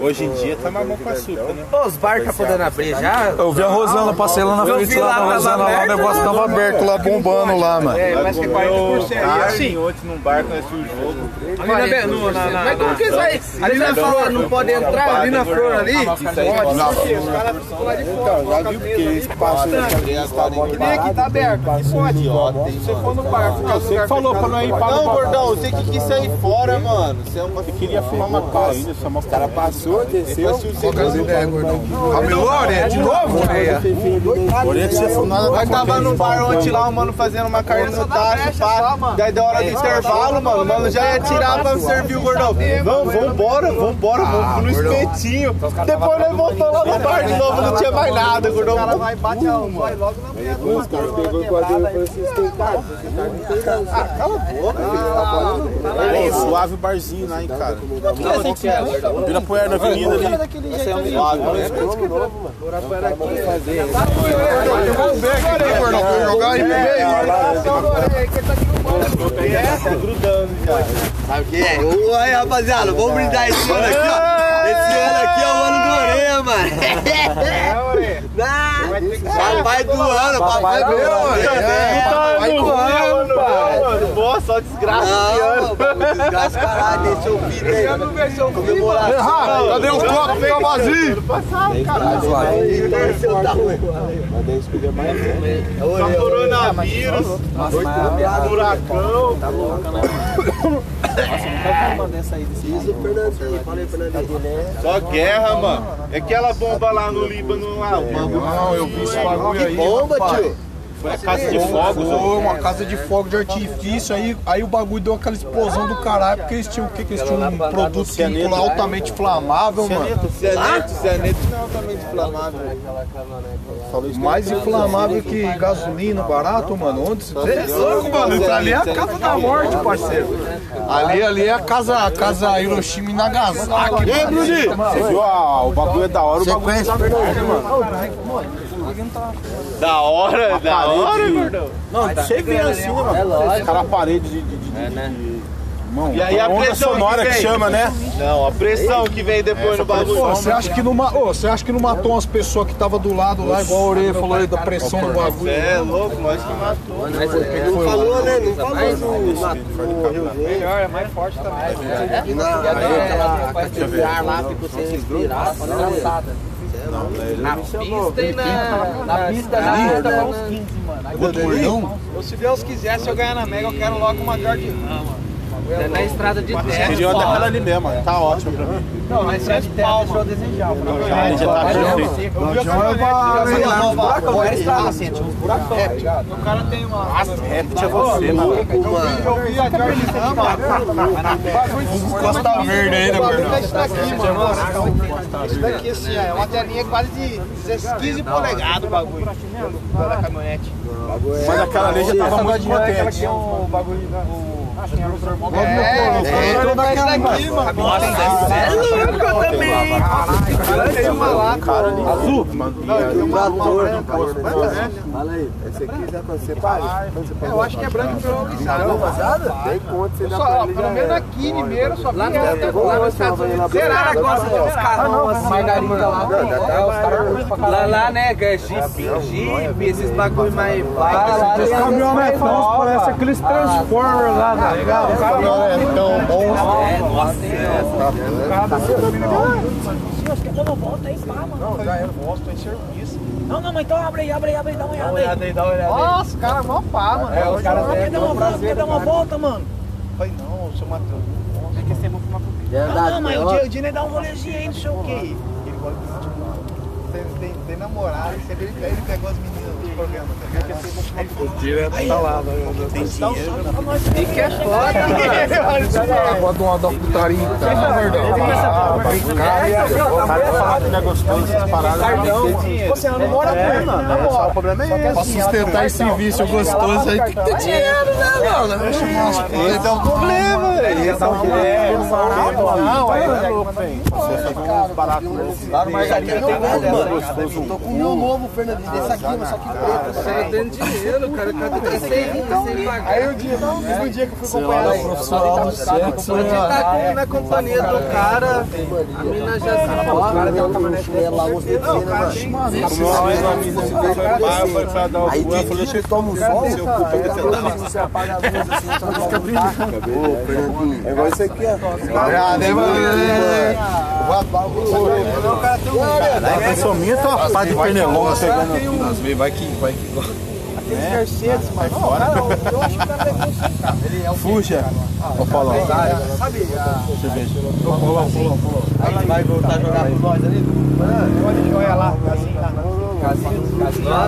Hoje em dia tá mamão com açúcar, né? Os bar tá podendo abrir já? Eu vi a Rosana, passei lá na frente lá tava Rosana, lá, o negócio tava aberto lá, bombando lá, mano. É, mas que eu 40% aí, assim, ontem num bar conheci o jogo. Ali na, Mas como que vai? Ali na flor não pode entrar? ali na flor ali, pode, os caras ficam lá de fora. Então, já viu porque esse passo Que nem aqui tá aberto, aqui pode. Se você for no bar, ficar no Você lugar que falou pra não ir para Não, gordão, você que quis sair fora, mano. Você é uma queria fumar uma pau ainda, só uma cara passou, desceu. Camelô, né? De novo? Porém, que você for nada Nós tava no bar ontem lá, o mano fazendo uma carne no tacho, pá. Daí da hora do intervalo, mano, o mano já ia tirar pra servir o gordão. Vamos, vambora, vambora, vamos no espetinho. Depois nós voltamos lá no bar de novo, não tinha mais nada, o gordão. vai bate a vai logo na mulher. Os caras pegou o quadrinho e falou assim, você tem cara? Você tá tem. Ah, cala a boca, filho. Suave barzinho lá, hein, cara. Vira poeira na avenida ali. Suave, né? Vamos ver aqui, né, gordão, eu jogar aí pro meio. Tá grudando já. Sabe o que é? Ô, aí, rapaziada, vamos brindar esse ano aqui, ó. Esse ano aqui é o ano do Orelha, mano. Ah, Papai do ano, papai do ano. Papai do ano, Mano, boa, só desgraça esse Não, ano. bagulho desgascarado, deixa eu vir aí. Comemoração. Cadê os copos? Fica vazio. Torceu da rua. Coronavírus, furacão. Isso, Fernandinho. Fala aí, Fernandinho. Só guerra, mano. É aquela bomba lá no Líbano, lá, o bagulho. Não, eu vi esse bagulho aí. Bomba, tio. Foi a casa de fogos. Foi uma casa de fogo de artifício, aí, aí o bagulho deu aquela explosão do caralho, porque eles tinham o que? Que eles tinham um produto químico lá altamente inflamável, mano. Cianeto, cianeto não é altamente inflamável. Mais inflamável que gasolina barato, mano. Onde você é louco, mano? Ali é a casa da morte, parceiro. Ali, ali é a casa, a casa Hiroshima e Nagasaki. E aí, Bruninho? Você viu o bagulho é da hora, o bagulho é da Da hora, da hora, gordão. Não, você vê assim, né, mano? Aquela parede de. de, de, de- Irmão, E aí a onda pressão sonora que que, chama, né? Não, a pressão que vem depois no bagulho. Você acha que não, você acha que não matou umas pessoas que estavam do lado lá, igual a orelha falou aí da pressão do bagulho? É louco, nós que matou. Não falou, né? Não falou no Melhor, é mais forte também. E na de ar lá, ficou sem respirar. Na pista e na, na pista na pista pra uns 15, mano. Outro gordão? Eu, se Deus quiser, se eu ganhar na Mega, eu quero logo uma Jordan mano. É na estrada de terra. Queria daquela ali mesmo, mano. Tá ótimo pra mim. Não, na estrada de terra deixou a desejar. Já, já tá perfeito. Eu vi a caminhonete jogando no buracão, era estrada assim, tinha uns buracão, tá ligado? O cara tem uma... Rap tinha você, mano. Eu vi a Jordan mano. Costa Verde aí, né, gordão? Isso daqui, mano. Isso daqui, assim, é uma telinha quase de 15 polegadas o bagulho. Da caminhonete. Mas aquela ali já tava muito potente. um bagulho... Nossa, é louco, também. Lá, Cara ali. Azul. Fala aí. Esse aqui já você, pai. Eu acho que é branco pelo lisado. Tem conta, pelo menos aqui em Limeira, só vou lá lá, nos Estados lá Unidos. Será lá. que gosta de uns carrão assim, lá? Lá, lá, né, Jeep, Jeep, esses bagulho mais vai. Os caminhonetões parecem aqueles Transformers lá, tá ligado? Os caminhonetão bom. É, nossa, Não, volta aí, pá, mano. Não, já era, gosto, em serviço. Não, não, mas então abre aí, abre aí, abre aí, dá uma olhada aí. dá uma olhada Nossa, o cara é mó pá, mano. É, os caras quer é, dar uma é um volta, prazer, quer dar uma cara. volta, mano. Falei, não, seu Matheus. Tem que ser bom fumar comigo. Não, não, mas o dia, o dia dá um rolezinho aí, não sei o quê. Ele gosta de tipo, tem, namorado, e ele pegou as meninas do tá comigo. Direto tá lá, Tem dinheiro. E que é foda, Pode uma da putaria, tá, gordão? Cara, falar que não é gostoso, essas paradas. Você não mora com mano. Na moral. O problema é Pra esse. sustentar esse vício gostoso aí, tem que ter dinheiro, né, mano? Eu coisas. Esse é o problema, velho. Esse é o problema. Não, é louco, Você fazer uns baratos desses. Lá no Margarina tem um, mano. gostoso. Tô com o meu novo, Fernandinho, desse aqui, mas só que preto. O cara tem dinheiro, o cara tá sem, pagar. Aí o dia, dia que eu fui acompanhar aí. Profissional do sexo, A gente tá com- na companhia do cara, a mina já se O cara tem um lá, pra ele, né, mano? Uma vez uma pra pra uma Aí tem falei, dia toma um sol, seu cu pega essa tela. você apaga a luz assim, só pra ficar Fernandinho. É igual isso aqui, ó. Ah, né, mano? A pessoa minha tá uma pá de vezes vai que, vai que. Aqueles Mercedes, mas fora, eu acho que o cara conseguir, cara. Ele é o Fuja. Ô, Paulo. Sabe, a... Aí vai voltar a jogar com nós ali? Pode jogar lá, assim, tá?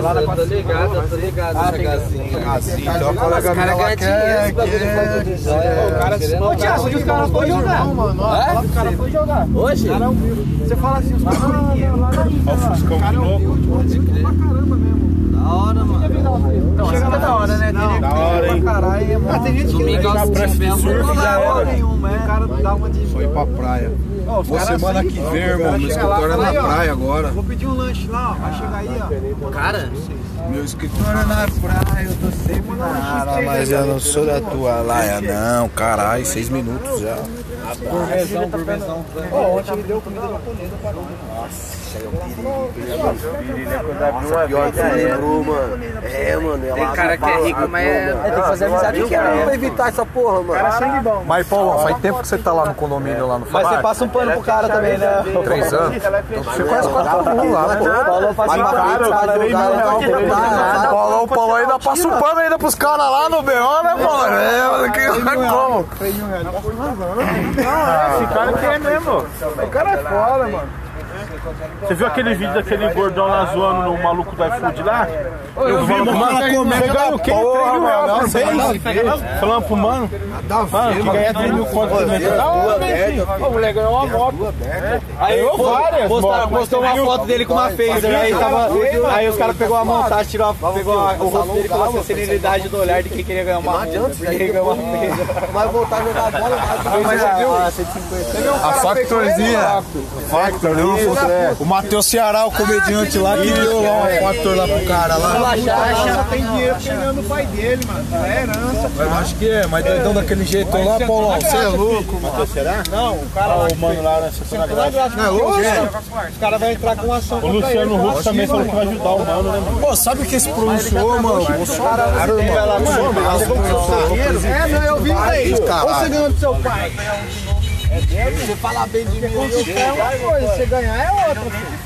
Nossa, eu tô ligado, eu tô ligado nessa casinha. Assim, então a colega Os lá dinheiro, quer. esse bagulho de falta de joia. O cara se Ô, Tiago, hoje os caras foram jogar. mano. Ó, Fala pro cara foi jogar. Hoje? Você fala assim, os caras Olha o Fuscão de novo. Da hora, mano. Chega da hora, né? Da hora, hein? Caralho, é bom. Tem gente que de surf não já dá hora era. nenhuma, é. O cara dá uma de... Foi pra praia. Os caras semana assim, que vem, o irmão. Meu lá, escritório é na praia agora. Vou pedir um lanche lá, ó. Vai chegar aí, ó. Cara, Meu escritório é na praia, eu tô sempre na área. Mas eu não sou da tua laia, não. Caralho, seis minutos já. Gourmetzão. Ó, ontem ele deu comida japonesa pra Pior que lembrou, mano. É, mano. tem cara que é rico, mas é... Tem que fazer amizade com ela pra evitar essa porra, mano. Cara, sangue bom. Mas, Paulo, faz tempo que você tá lá no condomínio, lá no Mas você passa um pano pro cara também, né? Três anos? Então você conhece quase todo mundo lá, pô. Paulo faz um pano, Paulo, o Paulo ainda passa um pano ainda pros caras lá no BO, né, Paulo? É, mano, que como? Esse cara que é mesmo. O cara é foda, mano. Você viu aquele vídeo daquele gordão lá zoando no maluco do iFood lá? Eu vi, mano, Você ganha o quê? 3 mil reais por? Falando pro mano. Mano, que ganha 3 mil conto por mês. Da hora, velho. O moleque ganhou uma moto. Aí eu várias. Postou, postou uma foto dele com uma phaser, aí, tava, aí os caras pegou a montagem, tirou a, pegou a, o rosto dele e falou assim, a serenidade do olhar de quem queria ganhar uma queria ganhar uma phaser. Vai voltar a jogar bola, Mas viu? A Factorzinha. Factor, não, O Matheus Ceará, o comediante lá, que deu lá um Factor lá pro cara lá. Só tem dinheiro que ele ganhou do pai dele, mano. É herança. Eu acho que é, mas doidão daquele jeito lá, Paulão, você é louco, mano. Não, o cara lá O mano lá estacionamento. Não é louco? Os caras vão entrar com uma ação O Luciano Huck também falou que vai ajudar o mano, né, mano? Pô, sabe quem se pronunciou, mano? Bolsonaro, mano. É, não, eu vi isso aí. Você ganhou do seu pai. Você falar bem de mim, Conquistar é uma coisa, você ganhar é outra. filho.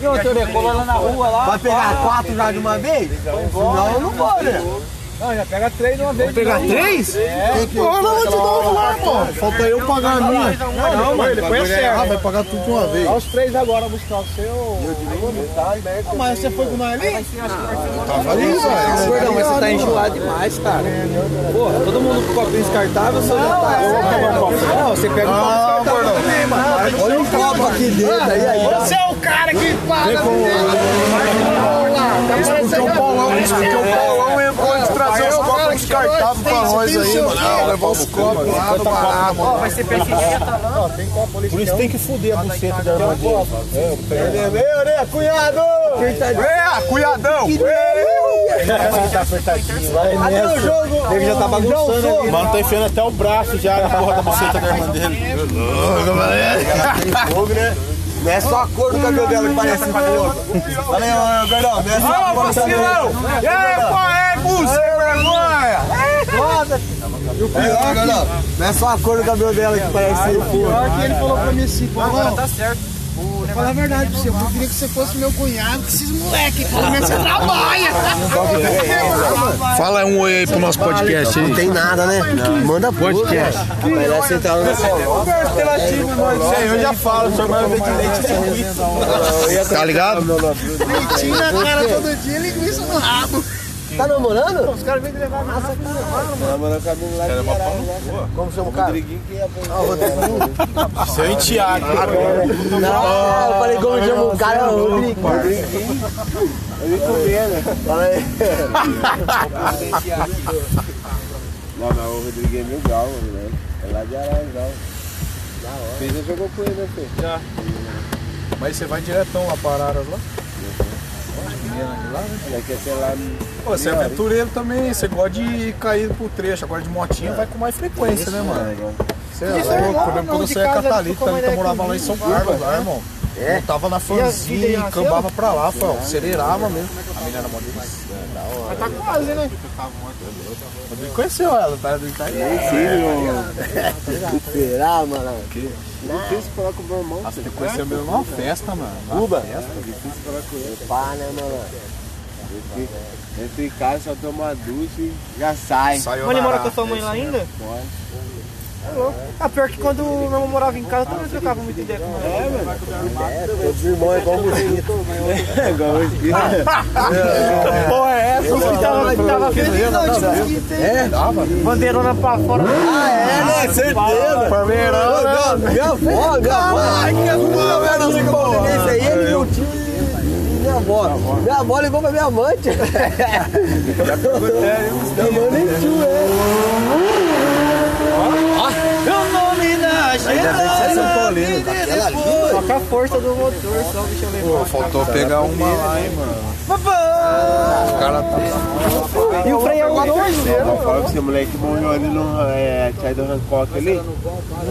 E outra, eu colou lá na rua lá. Vai pegar quatro já de uma vez? Senão eu não vou, né? Não, já pega três de uma vez. Pegar três? Pô, não vou te dar um lá, pô. Falta eu pagar a minha. Não, mano, depois é Ah, certo. vai pagar tudo de uma vez. Olha os três agora buscar o seu. Ah, Mas você foi com nós ali? Tava ali, velho. Gordão, mas você tá enjoado demais, cara. Porra, todo mundo com copinho descartável, você já tá. Não, você pega um copo Não, descartável também, mano. Olha um copo aqui dentro, aí, aí. Você é o cara que paga. Isso porque o Paulão, isso porque o Paulão entrou de trazer os copos descartáveis pra nós aí, mano. Não, levar os copos lá no barato. Vai ser pesquisa. Por isso tem que fuder a buceta da irmã dele. Meu, né, cunhado? Quem tá de É, cuidadão. Cadê o jogo? Ele já tá bagunçando mano tá enfiando até o braço já na porra da buceta da irmã dele. Tem fogo, né? Não é só a cor do cabelo dela que parece fogo. Valeu, ô, gordão. Não é só a cor do cabelo. E aí, qual é, bu? Sem vergonha. É, gordão. Não é só a cor do cabelo dela que parece fogo. Pior que ele falou pra mim assim, pô, agora tá certo. Vou falar a verdade pra você, eu queria que você fosse meu cunhado, que esses moleques, pelo menos você trabalha. Fala um oi aí pro nosso podcast aí. Não tem nada, né? Manda podcast. No Sei, eu já falo, sua irmã vem de leite tem Tá ligado? Leitinho na cara todo dia, e linguiça no rabo. Tá namorando? Os caras vêm de levar massa aqui, Como chama o cara? Seu enteado. Não, eu falei como chama o cara, é o Rodrigo. Eu vi comendo. Fala aí. Não, mas o Rodrigo é mil grau, né? É lá de Aranjal. Fez já jogou com ele, né, Fê? Mas você vai diretão lá para Araras lá? Já quer ser lá no... Pô, você é aventureiro também, você gosta de cair pro trecho, agora de motinha vai com mais frequência, né, mano? Você é é louco, eu lembro quando você é Thalita ideia morava lá em São Carlos, lá, irmão. Eu tava na fanzinha e cambava pra lá, foi, ó, acelerava mesmo. A menina era mó. Mas tá quase, né? Ele conheceu ela, tá? Tá aí. Será, mano? Difícil falar com o meu irmão. Nossa, ele conheceu mesmo numa festa, mano. Cuba? festa. Difícil falar com ele. Pá, né, mano? Entre, entre casa, só toma uma ducha e já sai. Saiu Mas ele mora com a sua mãe lá ainda? Pode. Ah, pior que quando meu irmão morava em casa, eu também trocava muita ideia com ele. É, mano. É, todos os irmãos é igual mosquito. É igual mosquito. Porra, é essa? Que tava, que tava felizão de mosquito, hein? É? Bandeirona pra fora. Ah, é, né? Certeza. Parmeirão, né? Minha avó, minha avó. Ai, que avó, velho. Porra. Esse aí é meu tio e minha avó. Minha avó ligou pra minha amante. Minha mãe nem tio, é. O nome da gente. Aquela ali, Só com a força do motor, só o bicho Pô, faltou pegar uma lá, hein, mano. Os caras tá... E o freio é o dois, Eu falo que esse moleque morreu ali no é, Tchai do Hancock ali.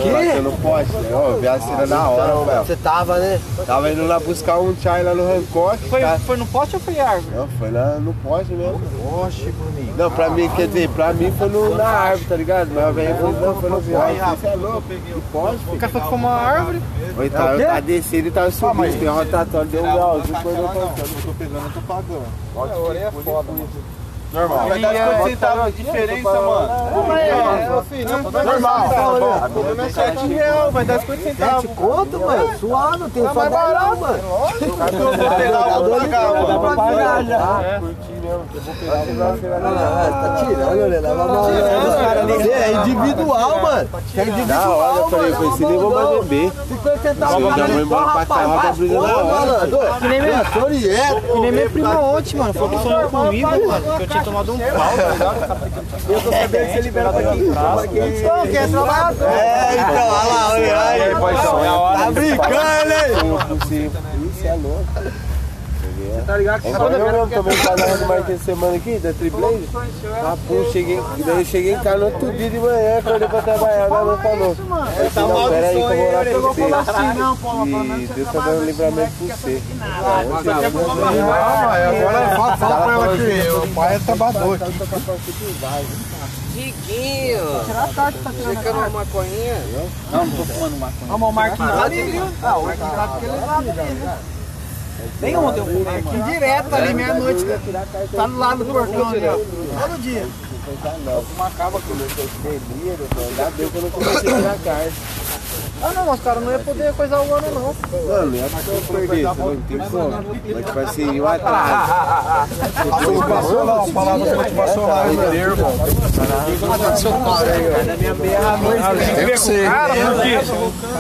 Que? No poste. Ó, eu vi a cena na hora, velho. Você tava, né? Tava indo lá buscar um chai lá no Hancock. Foi, tá? foi no poste ou foi árvore? Não, foi lá no poste mesmo. Poste, bonito. Não, pra mim, quer dizer, pra mim foi no, na árvore, tá ligado? Mas falou, não, foi no poste. Você é louco? No poste, O cara foi uma árvore. Ou então, eu tava descendo e tava subindo. Tem um rotatório, deu um grau. Depois eu tô Eu tô pegando, eu tô pagando. É foda, Normal. Vai dar 50 centavos de diferença, mano. Normal. Não é 7 reais, vai dar 50 centavos. Conto, mano. Suave, não tem Tá só mais 10 não, barato. mano. Eu vou pegar, eu vou pagar, mano. Dá pra pagar já. Tá tirando, né? Leva. Você é individual, mano. Você é individual, hora eu falei, com esse nem vou mais beber. 50 centavos. Eu der uma embora pra cá, vai pra brisa na hora. Que nem minha, Torieta. que nem minha prima ontem, mano. Falou que sonhou comigo, mano. Que eu tinha tomado um pau. Eu tô sabendo que você libera pra quem Não, quer trabalhar? É, então, olha lá, olha aí. Tá brincando, hein? Isso é louco. Você tá ligado que quando eu mesmo também trabalhando mais essa semana aqui, da Triplane? Ah, pô, cheguei, daí eu cheguei em casa no outro dia de manhã, acordei pra trabalhar, minha mãe falou. Eu falei, não, pera aí que eu vou orar pra você. E Deus tá dando livramento pra você. Ah, agora fala, fala pra ela que o pai é trabalhador. Vamos ao Marquinhos lá ali, viu? Ah, o Marquinhos tá porque ele lá ali. Nem ontem eu fui Marquinhos direto ali, meia-noite. Tá do lado do portão ali, ó. Todo dia. Uma acaba com o meu delírio, ainda bem que eu não comecei a tirar carne. Ah, não, mas cara, não ia poder coisar o ano, não. Mano, é porque eu perdi, você não tem como. Mas tipo assim, o atraso. Motivacional, palavras motivacionais, termo. Tem que ser. Cara, porque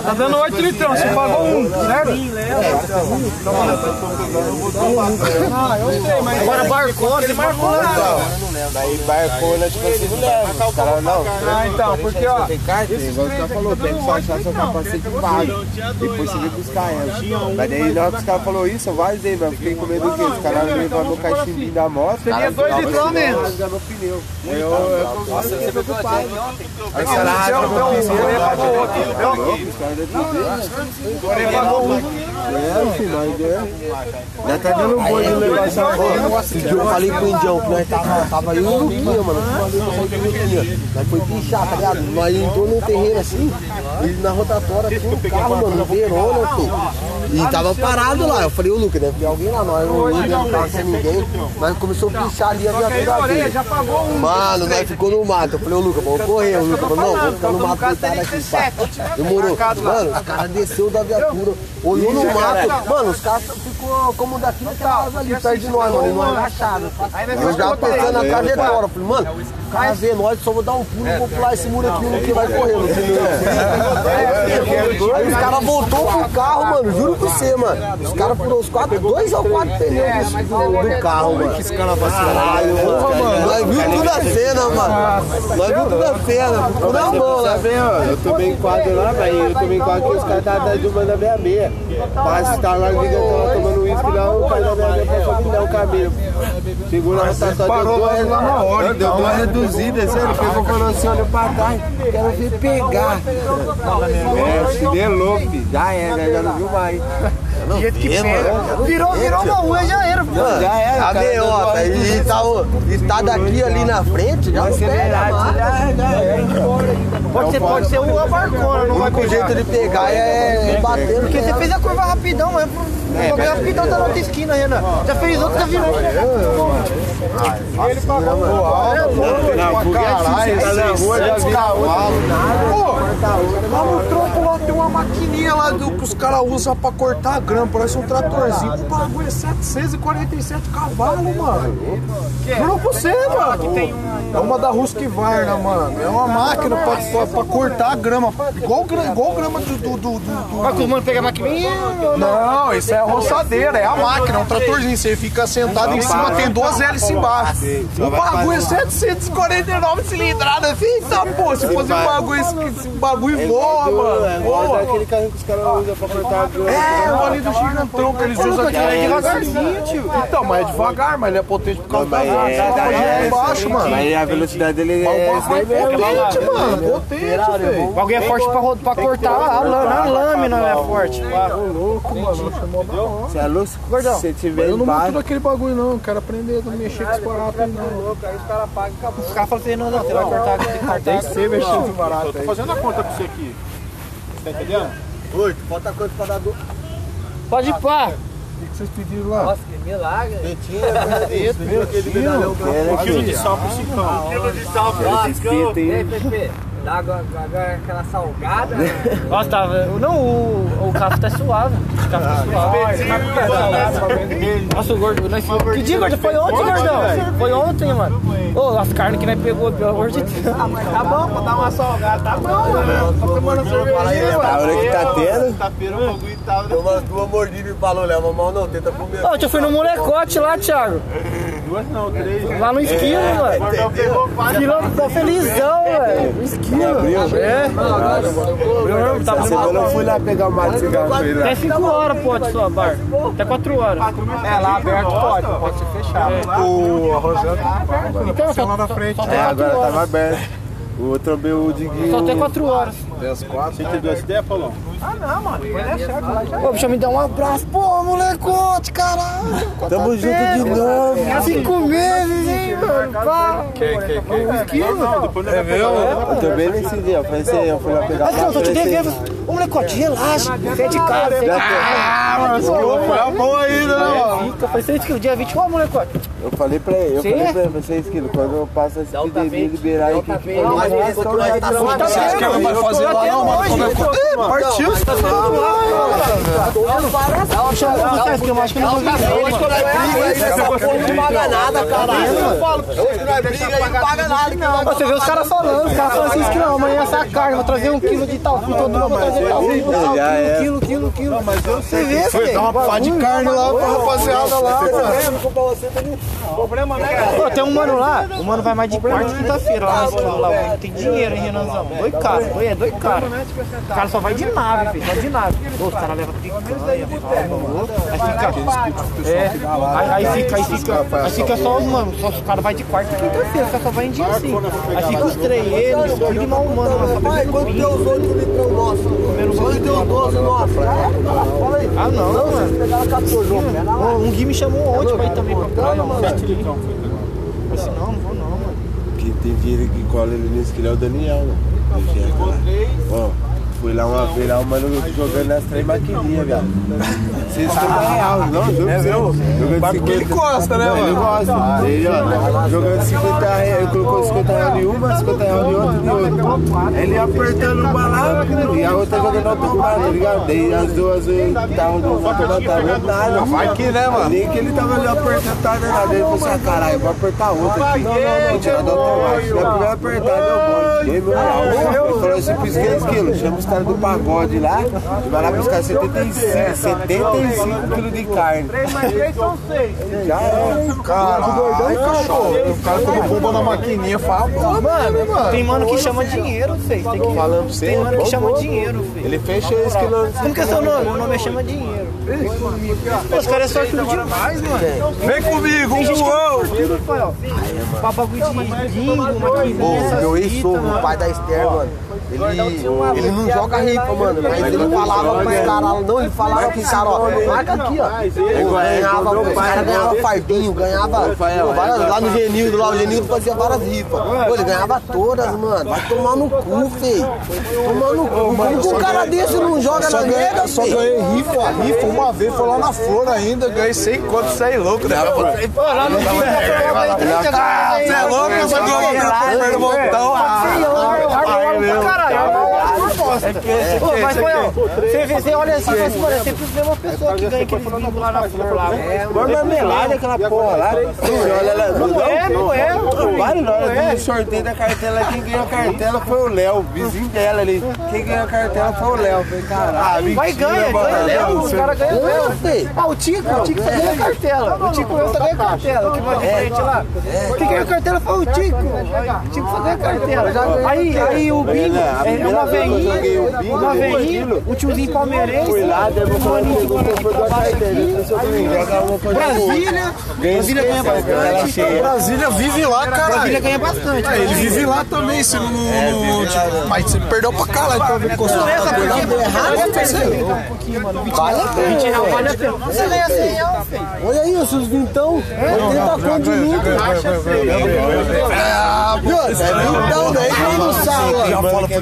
tá dando 8 litrão, você pagou um, certo? Ah, eu sei, mas agora barcou, ele marcou lá. Daí barcona, tipo assim, não leva. Caras não. Ah, então, porque ó, igual você falou, tem que só achar seu capacete pago. Depois você vem buscar ela. Mas daí na hora que os caras falaram isso, eu vazei, mas eu fiquei com medo do quê? Os caras levaram meu cachimbinho da moto. Seria dois litrão menos. Rasgar meu pneu. Eu, eu, Nossa, você pegou preocupado. Aí os caras rasgam meu pneu. Os caras devem ter. É, filho, nós é. Já tá dando um boi de levar essa bola. Esse dia eu falei pro Indião que nós tava, tava eu e o Luquinha, mano. Nós foi pichar, tá ligado? Nós entrou num terreno assim, e na rotatória tinha um carro, mano, Verona, filho. E tava parado lá. Eu falei, ô Lucas, deve ter alguém lá. Nós não não tava sem ninguém. Nós começou a pichar ali a viatura dele. Mano, nós ficou no mato. Eu falei, ô Lucas, vamos correr. O Lucas falou, não, vou ficar no mato deitado aqui, pá. Demorou. Mano, os caras desceu da viatura, olhou no mato. Mano, os caras ficou como daqui naquela casa ali, perto de nós, mano. Nós agachados. Eu já pensando na trajetória. Eu Falei, mano, o cara vê nós, só vou dar um pulo e vou pular esse muro aqui, o Luquinha vai correr. Luquinha. Aí os caras voltou pro carro, mano. Mano, juro pra você, mano. Os caras furou os quatro, dois ou quatro pneus do, do, do carro, mano. Que escala mano. Nós viu tudo a cena, mano. Nós viu tudo a cena. Tudo a mão. Tá ó? Eu tomei quadro lá, velho. Eu tomei quadro que os caras estavam atrás de uma da minha meia. Mas tá lá ligando, tava tomando uísque lá, o cara da minha meia passou me dar o cabelo. Segura a rotação, parou deu duas lá na hora, Deu então, uma né? reduzida, sério. Pegou e falou assim: olha pra trás, quero ver pegar. É, se deu louco, filho. já era, já não viu mais. Do jeito que pega. Virou, virou uma rua, já era. pô. Já era, a meiota. E tá, o- e tá daqui ali na frente, já não pega mais. Pode ser, pode ser uma barcona, não O vai único pegar. jeito de pegar é, é batendo. Porque você fez a curva rapidão, é pro. O bagulho rapidão tá na outra esquina, Renan. Já fez outra, já virou. Não, caralho, tá na rua, já vi a Pô, tronco lá tem uma maquininha lá do, que os caras usam pra cortar a grama, parece um tratorzinho. O bagulho é 747 cavalos, mano. Juro pra você, mano. É uma da Husqvarna, mano. É uma máquina pra, pra, pra cortar a grama. Igual, igual grama do. do, do, do- Vai com o mano pegar a maquininha. Não, isso é a roçadeira, é a máquina, é um tratorzinho. Você fica sentado em cima, tem duas hélices embaixo. O bagulho é 749 cilindradas. Eita, pô, se fosse um bagulho, esse bagulho voa, mano. Voa. aquele carrinho que os caras usam pra cortar a grama. É, o ali do gigantão que eles usam aqui. É devagarzinho, tio. Então, mas é devagar, mas ele é potente por causa da água embaixo, mano. Mas a velocidade dele é é potente, mano. Potente, velho. O bagulho é forte pra, cortar a lâmina, a lâmina não é forte. Você é louco? Gordão, Se você tiver Eu não embaixo, monto naquele bagulho, não. Eu quero aprender a mexer com esse barato aí, não. Os caras falam assim, não, não, você vai cortar aqui, tem que cortar aqui. Você mexer com esse barato aí. Fazendo a conta pra você aqui. Tá entendendo? Oi, falta quanto pra dar do. Pode ir pá. O que vocês pediram lá? Nossa, que milagre. Viu aquele medalhão Um quilo de sal pro ciclão. quilo de sal espeto aí. Ei, Pepe, dá aquela salgada. Nossa, tava. Não, o, o carro tá suave. O carro tá suave. Nossa, o gordo. Nós, que dia, gordo? Foi ontem, gordão? Foi ontem, mano. Ô, as carnes que nós pegou, pelo amor de Deus. Ah, mas tá bom, pra dar uma salgada, tá bom, mano. Tá tomando cervejinha, A hora que tá tendo. Tá feira o bagulho e tal. Deu umas duas mordidas e falou, leva mal não, tenta comer. Ô, eu fui no molecote lá, Thiago. Duas não, três. Lá no esquilo, mano. Gordão pegou quatro. Esquilo, tô felizão, velho. No esquilo. É. Eu tava Você eu não fui lá pegar o mato de cigarro. Até 5 horas pode só, bar. Até 4 horas. É, lá aberto pode, pode ser fechado. O a Rosana tá aberto, Então, só, na frente. É, tem 4 agora tava aberto. O outro também, o Diguinho. Só tem 4 horas. Você entendeu essa ideia, Paulão? Ô, bicho, me dá um abraço. Pô, molecote, caralho. Tamo junto de novo. Cinco meses, hein, mano. Pá. Um esquilo. Não, depois não é meu. Eu também nesse dia, eu falei assim, eu fui lá pegar Mas não, tô te devendo. Ô, molecote, relaxa. Você é de casa. É. Ah, mano, esse foi boa ainda, mano? Fica, foi seis quilos. Dia 20, ô, molecote. Eu falei pra ele, eu falei pra ele, vocês esquilo, quando eu passo essa epidemia liberar aí, que foi? Mas esse aqui nós tá só Você acha que ela vai fazer lá não, mano? Como é que- Ih, Partiu, você tá falando lá, Você vê os caras falando, os caras falam assim, que não, amanhã essa carne, vou trazer um quilo de tal, todo mundo vou trazer tal, é. quilo, quilo, quilo, quilo. Você vê, Foi dar uma pá de carne lá pra rapaziada lá, mano. Pô, tem um mano lá, o mano vai mais de quarta e quinta-feira lá no esquilo lá, Tem dinheiro, hein, Renanzão? Dois caras, dois, é dois caras. O cara só vai de nave, filho, só de nave. Os caras levam picanha, aí fica. É, aí, aí fica, aí fica, aí fica só os mano, só os caras vai de quarta e quinta-feira, os caras só vai em dia assim. Aí fica os três, ele, os filhos de mal humano, lá, só Pai, bebendo quanto deu os oito litrão nosso? Quanto deu os 12 nosso? Fala aí. Ah, não, mano. Pegaram 14 jogo, né? Ô, Um Gui me chamou ontem pra ir também pra praia, mano. Sete litrão. Eu disse, não, não vou não, tem dinheiro que cola ele nesse que é o Daniel, né? Ó, fui lá uma vez lá, o mano jogando nas três maquininhas, viado. 60 reais, não, juro pra você. Jogando Mas porque ele gosta, né, Não, ele mano? gosta. Ele, ó, jogando 50 reais, ele colocou 50 reais em uma, 50 reais em outra e outra. Ele apertando uma lá e a outra jogando automático, tá ligado? Daí as duas eu tava no automático, nada. Vai que, né, mano? Nem que ele tava ali apertando, tava nada. Ele falou assim, ah, caralho, vou apertar outra aqui. Não, não, não, tirar do automático. Daí primeiro apertar, bom. Dei meu real. Ele falou assim, pisquei esquilo, chama os caras do pagode lá, e vai lá buscar 75, 75 quilos de carne. 3 mais 3 são 6. Já é. Caralho, cachorro. O cara quando bomba na maquininha fala, mano, mano. Tem mano que chama dinheiro, feio. Tem que Falando pra você. Tem mano que chama dinheiro, feio. Ele fecha esse quilo. Como que é seu nome? Meu nome é chama dinheiro. Os caras é sortudo demais, mano. Vem comigo, tudo, Rafael. Papagui de dingo, maquininha, essas meu ex-sogro, o mano. pai da Esther, mano. Ele, ele não joga ripa, mano. Mas ele falava pros caras, não, ele falava pros caras, ó, marca aqui, ó. Ganhava, os caras ganhavam fardinho, ganhava várias, lá no Genildo, lá o Genildo fazia várias ripas. Pô, ele ganhava todas, mano. Vai tomar no cu, feio. Tomar no cu. Como que um cara desse não joga na nega, ganhei, só ganhei rifa, rifa uma vez, foi lá na flor ainda, ganhei 100 conto, você é louco, né? Pô, lá no Rio, Ah, você é louco, eu só ganhei no primeiro montão. Ô, mas foi, ó, você, vê, você olha assim, mas, mano, é sempre a mesma pessoa que ganha aquele bingo lá na flor lá. Mano, marmelada aquela porra lá. Ela Não é, não é. Vários na hora do sorteio da cartela, quem ganhou a cartela foi o Léo, o vizinho dela ali. Quem ganhou a cartela foi o Léo. Falei, caralho. Vai ganha, ganha mesmo, os caras ganham mesmo. Ah, o Tico, o Tico só ganha cartela. O Tico eu só ganha cartela. O que vai de frente lá? Quem ganhou cartela foi o Tico. O Tico só ganha cartela. Aí, aí o bingo é uma veinha, uma veinha, o tiozinho palmeirense, o aqui pra baixo aqui. Brasília, Brasília ganha bastante. Brasília vive lá, Brasília caralho. ganha bastante. É, ele vive lá também, se não. tipo, mas você perdeu pra caralho pra ver é essa tá perdendo. errado, parceiro. Um pouquinho, mano. 20 reais, 20 reais vale a pena. Você ganha 100 reais, filho. Olha aí, seus vintão. 80 conto de lucro. Ah, Viu? É vintão, daí que não sabe. Já fala pro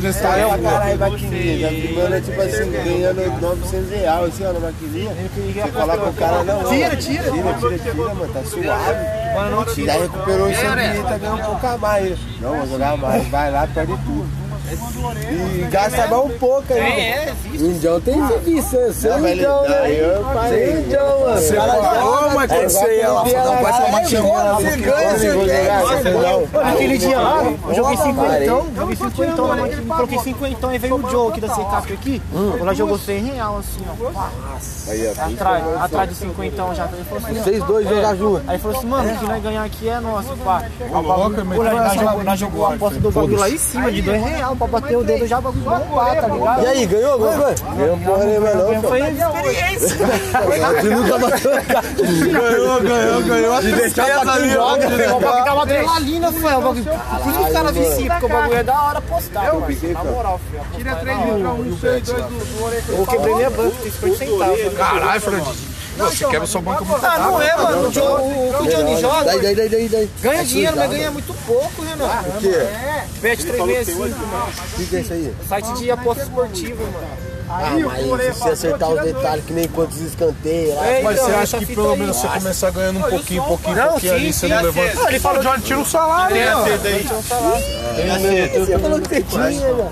caralho, maquininha. Mano, é tipo assim, ganhando 900 reais, assim, ó, na maquininha. Você falar pro cara, não. Tira, tira. Tira, tira, tira, mano, tá suave. Mano, não tira. Já recuperou 100 e tá ganhando um pouco a mais. Não, vou jogar mais. Vai lá, perde tudo. E gasta mais um pouco aí. É, O Indião tem serviço, é seu Indião, né? Eu parei. Indião, mano. Você parou, mas quando você ia lá, não tomar Você ganha, você ganha. Você não. Aquele dia lá, eu joguei 50, joguei 50 na máquina, coloquei 50 e veio o Joe aqui da CCAP aqui, ela jogou 100 real assim, ó. Aí, ó. Atrás, atrás de 50 já. Ele falou assim, Vocês dois jogar junto. Aí ele falou assim, mano, o que nós ganhar aqui é nosso, pá. Nós, jogou, a aposta do bagulho lá em cima, de 2 reais, pra bater o dedo já, bagulho bombar, tá ligado? E aí, ganhou alguma coisa? Ganhou porra nenhuma não, pô. Foi experiência. Nunca bateu Ganhou, ganhou, ganhou. De deixar pra quem O joga. bagulho tava adrenalina, bagulho. Por isso que os caras viciam, porque o bagulho é da hora postar. Eu piquei, Na moral, filho. Tira 3 litros, 1, 6, 2 do Eu quebrei minha banca, tem 50 centavos. Caralho, Fernandinho. Você quebra sua banca muito Ah, não é, mano. O, o, o que o Johnny joga Daí, daí, daí, daí, daí. ganha dinheiro, mas ganha muito pouco, Renan. O quê? Bet 365, mano. O que é isso aí? Site de aposta esportiva, mano. Ah, mas se você acertar os detalhes, que nem quantos escanteios lá. É, Mas então, você acha que pelo aí. menos você começar ganhando um pouquinho, pouquinho, Não, pouquinho sim, ali, você sim. não levanta? Não, ele falou John, tira o salário, Tem ó. a aí. Um salário. Você falou que você tinha,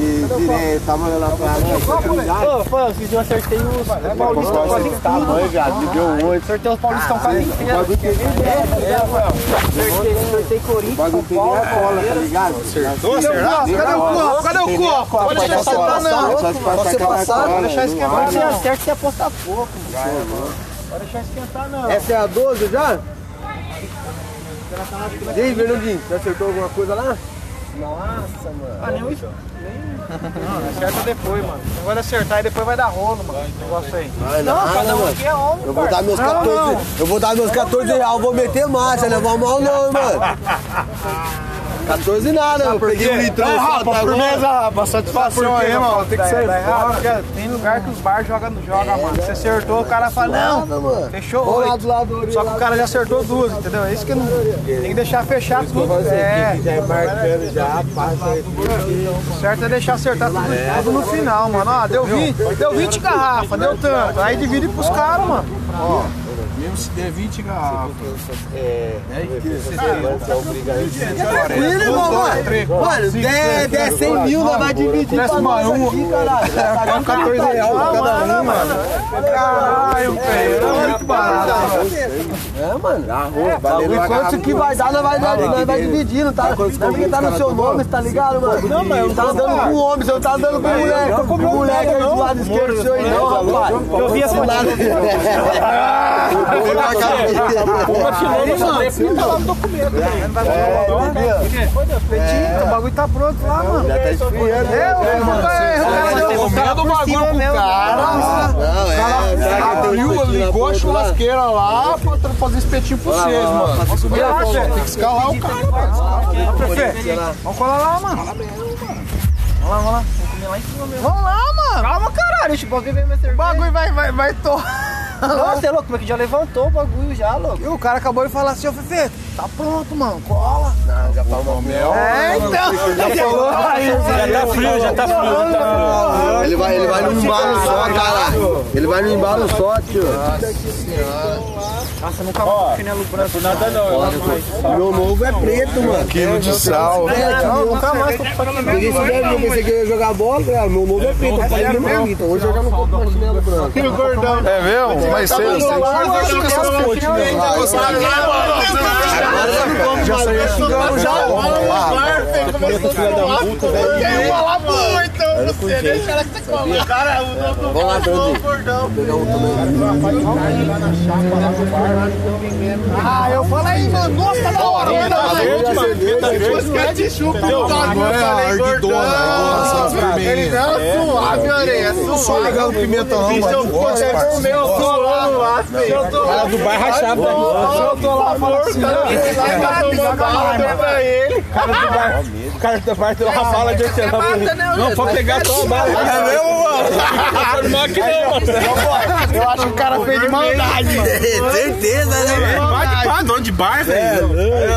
E tirei tamanho lá pra lá. Ô, foi, eu acertei os Paulistão quase tudo. Tamanho, viado. Me deu oito. Acertei os Paulistão quase inteiro. bagulho tem É, é. Acertei, acertei Corinthians, São bagulho tem nem Paulo, a cola, tá ligado? Cadê o copo? Cadê o copo? Pode deixar passar, não. Só se passar aquela cola. Deixar esquentar, não você acerta, você aposta pouco. Pode deixar esquentar, não. Essa é a 12 já? E aí, Bernardinho, você acertou alguma coisa lá? Nossa, mano. Ah, nem o Não, acerta depois, mano. O negócio é acertar e depois vai dar rolo, mano. Esse negócio aí. Vai Não, nada, cada um mano. aqui é homem, Eu vou dar meus Não, 14, não. eu vou dar meus 14 reais, vou meter marcha, levar mal não, mano. 14 nada, eu peguei um litrão É, até agora. firmeza, Rafa, satisfação aí, mano. Tem que errado, fora. porque tem lugar que os bar jogam, joga, mano. Você acertou, o cara fala, não, fechou oito. Só que o cara já acertou duas, entendeu? É isso que não. Tem que deixar fechar tudo. É, já é marcando, já passa aí. o certo é deixar acertar tudo, tudo no final, mano. Ó, deu 20, deu 20 garrafas, deu tanto. Aí divide pros caras, mano. Mesmo se der 20 garrafas. Tranquilo, irmão, mano. Mano, der, der 100 mil, nós vai dividir pra nós aqui, caralho. Paga 14 reais pra cada um, mano. Caralho, velho. É muito barato. É, mano. E quanto que vai dar, nós vai, nós vai dividindo, tá? Não é porque tá no seu nome, tá ligado, mano? Não, mas eu tá dando pro homem, você não tá dando pro moleque. Pro moleque aí do lado esquerdo do seu aí, não, rapaz. Eu vi essa Nada. O bagulho tá pronto lá, mano. Já tá esfriando. É, o cara deu o bagulho pro cara. Não, é. um Abriu, ligou a churrasqueira lá pra fazer espetinho Lá, vocês, mano. Tem que escalar o cara. Vamos colar lá, mano. Vamos lá, vamos lá. Vamos lá mano. Calma, caralho. O bagulho vai, vai, vai torrar. Nossa, é louco, como é que já levantou o bagulho já, louco? E o cara acabou de falar assim, ô Fefe, tá pronto, mano, cola. Não, já falou mel. É, então. Já falou. Já tá frio, já tá frio. Já tá frio. Ele vai, ele vai no embalo só, cara. Ele vai no embalo só, tio. Nossa, nunca vi chinelo branco. Nada não. Meu novo é preto, mano. Quilo de sal. É, Não, nunca mais. Peguei esse velho, eu pensei que eu ia jogar bola, ah, meu novo é preto, eu falei mesmo, então hoje eu já não compro mais chinelo branco. É mesmo? Mais cedo. Agora eu não compro Já saiu xingando já. Vamos lá, Dandy. Ah, eu falei, mano, nossa, tá da hora, mano. Verde, mano. Fita verde. Agora é a ardidona. Nossa, vermelhinha. É suave, orelha, Não sou legal no pimenta não, mas eu É parceiro. meu, eu tô lá, filho. Tô lá. Do bairro rachado. Eu tô lá, amor, cara. Ele. cara do bar. O cara do bar tem uma bala de hortelã mim. Não, pode pegar só a bala. É mesmo, mano? Não, aqui não, mano. Eu acho que o cara fez de maldade, mano. Certeza, né, velho? Vai de pá, dono de bar, velho.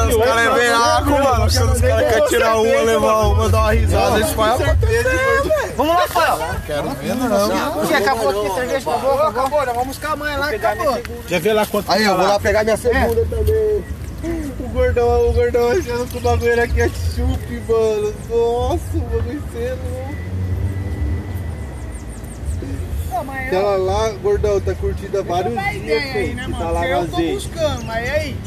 Os caras é bem água, mano. Se os caras querem tirar uma, levar uma, dar uma risada, eles fazem acontecer. Vamos lá, Rafael. Quero ver, não. Que acabou aqui, cerveja, acabou, acabou. Já vamos buscar a mãe lá, acabou. Já vê lá quanto Aí, eu vou lá pegar minha segunda também. O gordão, o gordão achando que o bagulho aqui é chup, mano. Nossa, o bagulho cedo. Aquela lá, gordão, tá curtindo há vários dias, filho, que tá lá vazio. buscando, mas e aí?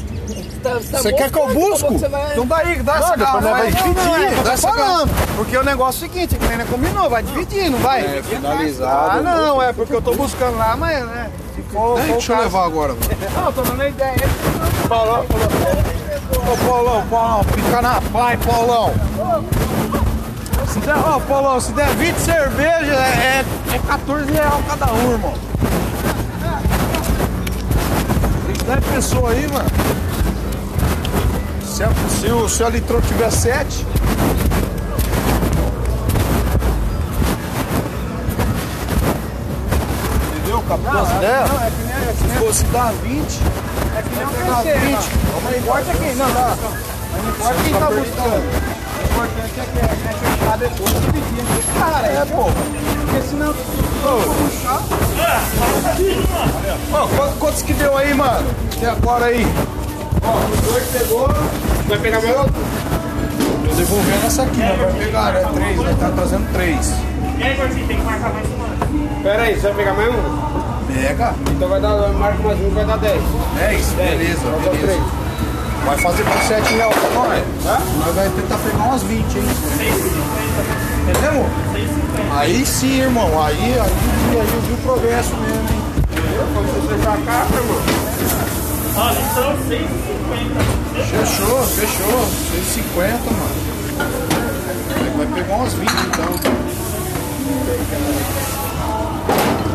Você quer que eu busco? Então daí, dá essa garrafa, vai dividir. Tô falando. Porque o negócio é o seguinte, que nem combinou, vai dividir, não vai? É, finalizado. Ah, não, é porque eu tô buscando lá, mas, né? Se for, for o Deixa eu levar agora, mano. Não, tô dando a ideia. Paulão, Ô, Paulão, Paulão, fica na paz, Paulão. Se der, ó, Paulão, se der 20 cerveja, é, é, é 14 reais cada um, irmão. Tem 10 pessoas aí, mano. Se, a- se o, se a litrão tiver 7. Entendeu? Captou as ideias? Se fosse dar 20, É que nem um terceiro, Não importa quem, não, não. Não importa quem tá buscando. O importante é que é é fechar depois e dividir entre os caras. É, pô. Porque senão, Ó, quantos, quantos que deu aí, mano? Até agora aí. Vai pegar meu? Tô devolvendo essa aqui, né? Vai pegar, né? Três, vai estar trazendo três. E aí, Gordinho, tem que marcar mais semana. Pera aí, você vai pegar mais um? Pega. Então vai dar, marca mais um, vai dar 10. 10, beleza, beleza. Vai fazer por 7 reais pra nós. Nós vai tentar pegar umas 20, hein? Entendeu? Aí sim, irmão. Aí, aí, aí eu vi o progresso mesmo, hein? Quando você fechar a caixa, irmão. Olha, são 6,50. Fechou, fechou. 150, mano. Vai pegar umas 20 então.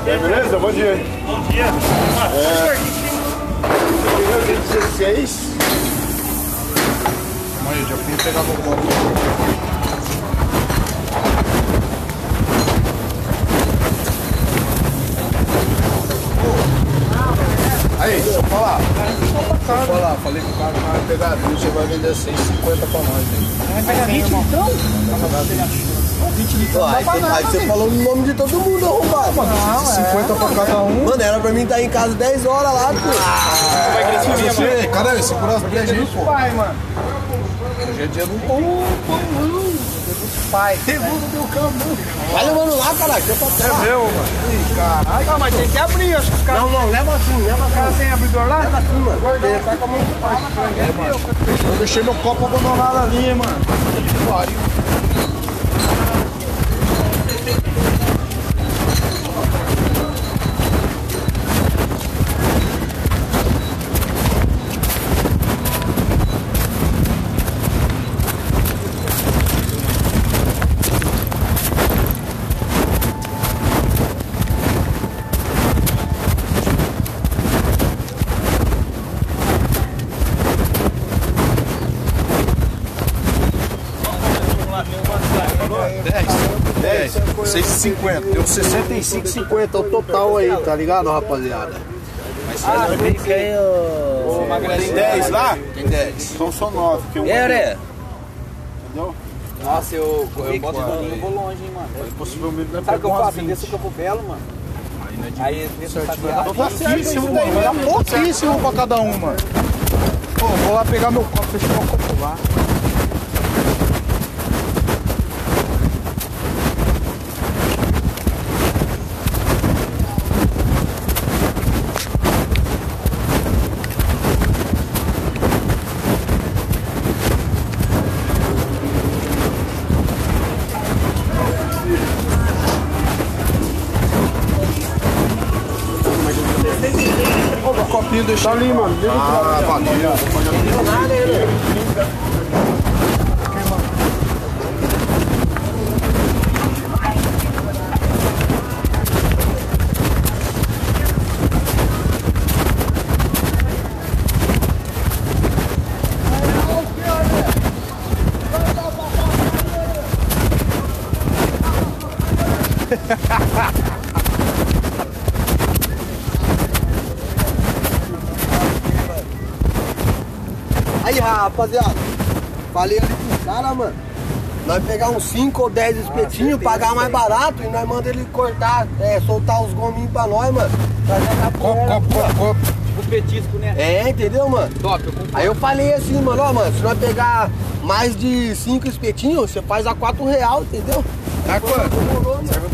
Beleza? Bom dia. Bom dia. Dia 16. Aí, já fui pegar meu copo. Aí, deixa eu falar. Deixa eu falar, falei que o cara vai pegar bicho, você vai vender 6,50 pra nós aí. Vai pegar 20 então? Ó, aí, você, aí você falou o nome de todo mundo arrombado. Não, 50 pra cada um. Mano, era pra mim estar em casa 10 horas lá, pô. Você, cadê? Segura as brejas aí, pô. Vai, mano. Hoje é dia do pão. Pai. Vai levando lá, caralho. Pra terra. Meu, mano. Ih, cara. Ai, calma, mas tem que abrir, acho que os caras. Não, não, leva assim, leva assim. Cara, tem abridor lá? Leva assim, mano. Ele tá com a mão de parte. Eu deixei meu copo abandonado ali, mano. Que pariu. Dez. 6,50. Deu 65,50 o total aí, tá ligado, rapaziada? Tem 10 lá? Tem 10. Então são 9. Que um aí, Oré? Entendeu? Nossa, eu, eu boto o bolinho, eu vou longe, hein, mano. Possivelmente vai Sabe o que eu faço? Eu 20. desço o Campo Belo, mano. Aí desço o Tá Sabiá. pouquíssimo, pra cada um, mano. Pô, vou lá pegar meu copo, deixa meu copo deixa ali, mano. Ah, valeu. Aí, rapaziada. Falei ali pro cara, mano. Nós pegar uns 5 ou 10 espetinhos, pagar mais barato e nós manda ele cortar, é, soltar os gominhos pra nós, mano. Trazer a Copo, copo, copo, copo. Tipo petisco, né? É, entendeu, mano? Top, eu. Aí eu falei assim, mano, ó, mano, se nós pegar mais de 5 espetinhos, você faz a 4 real, entendeu? Tá quanto? Demorou, mano.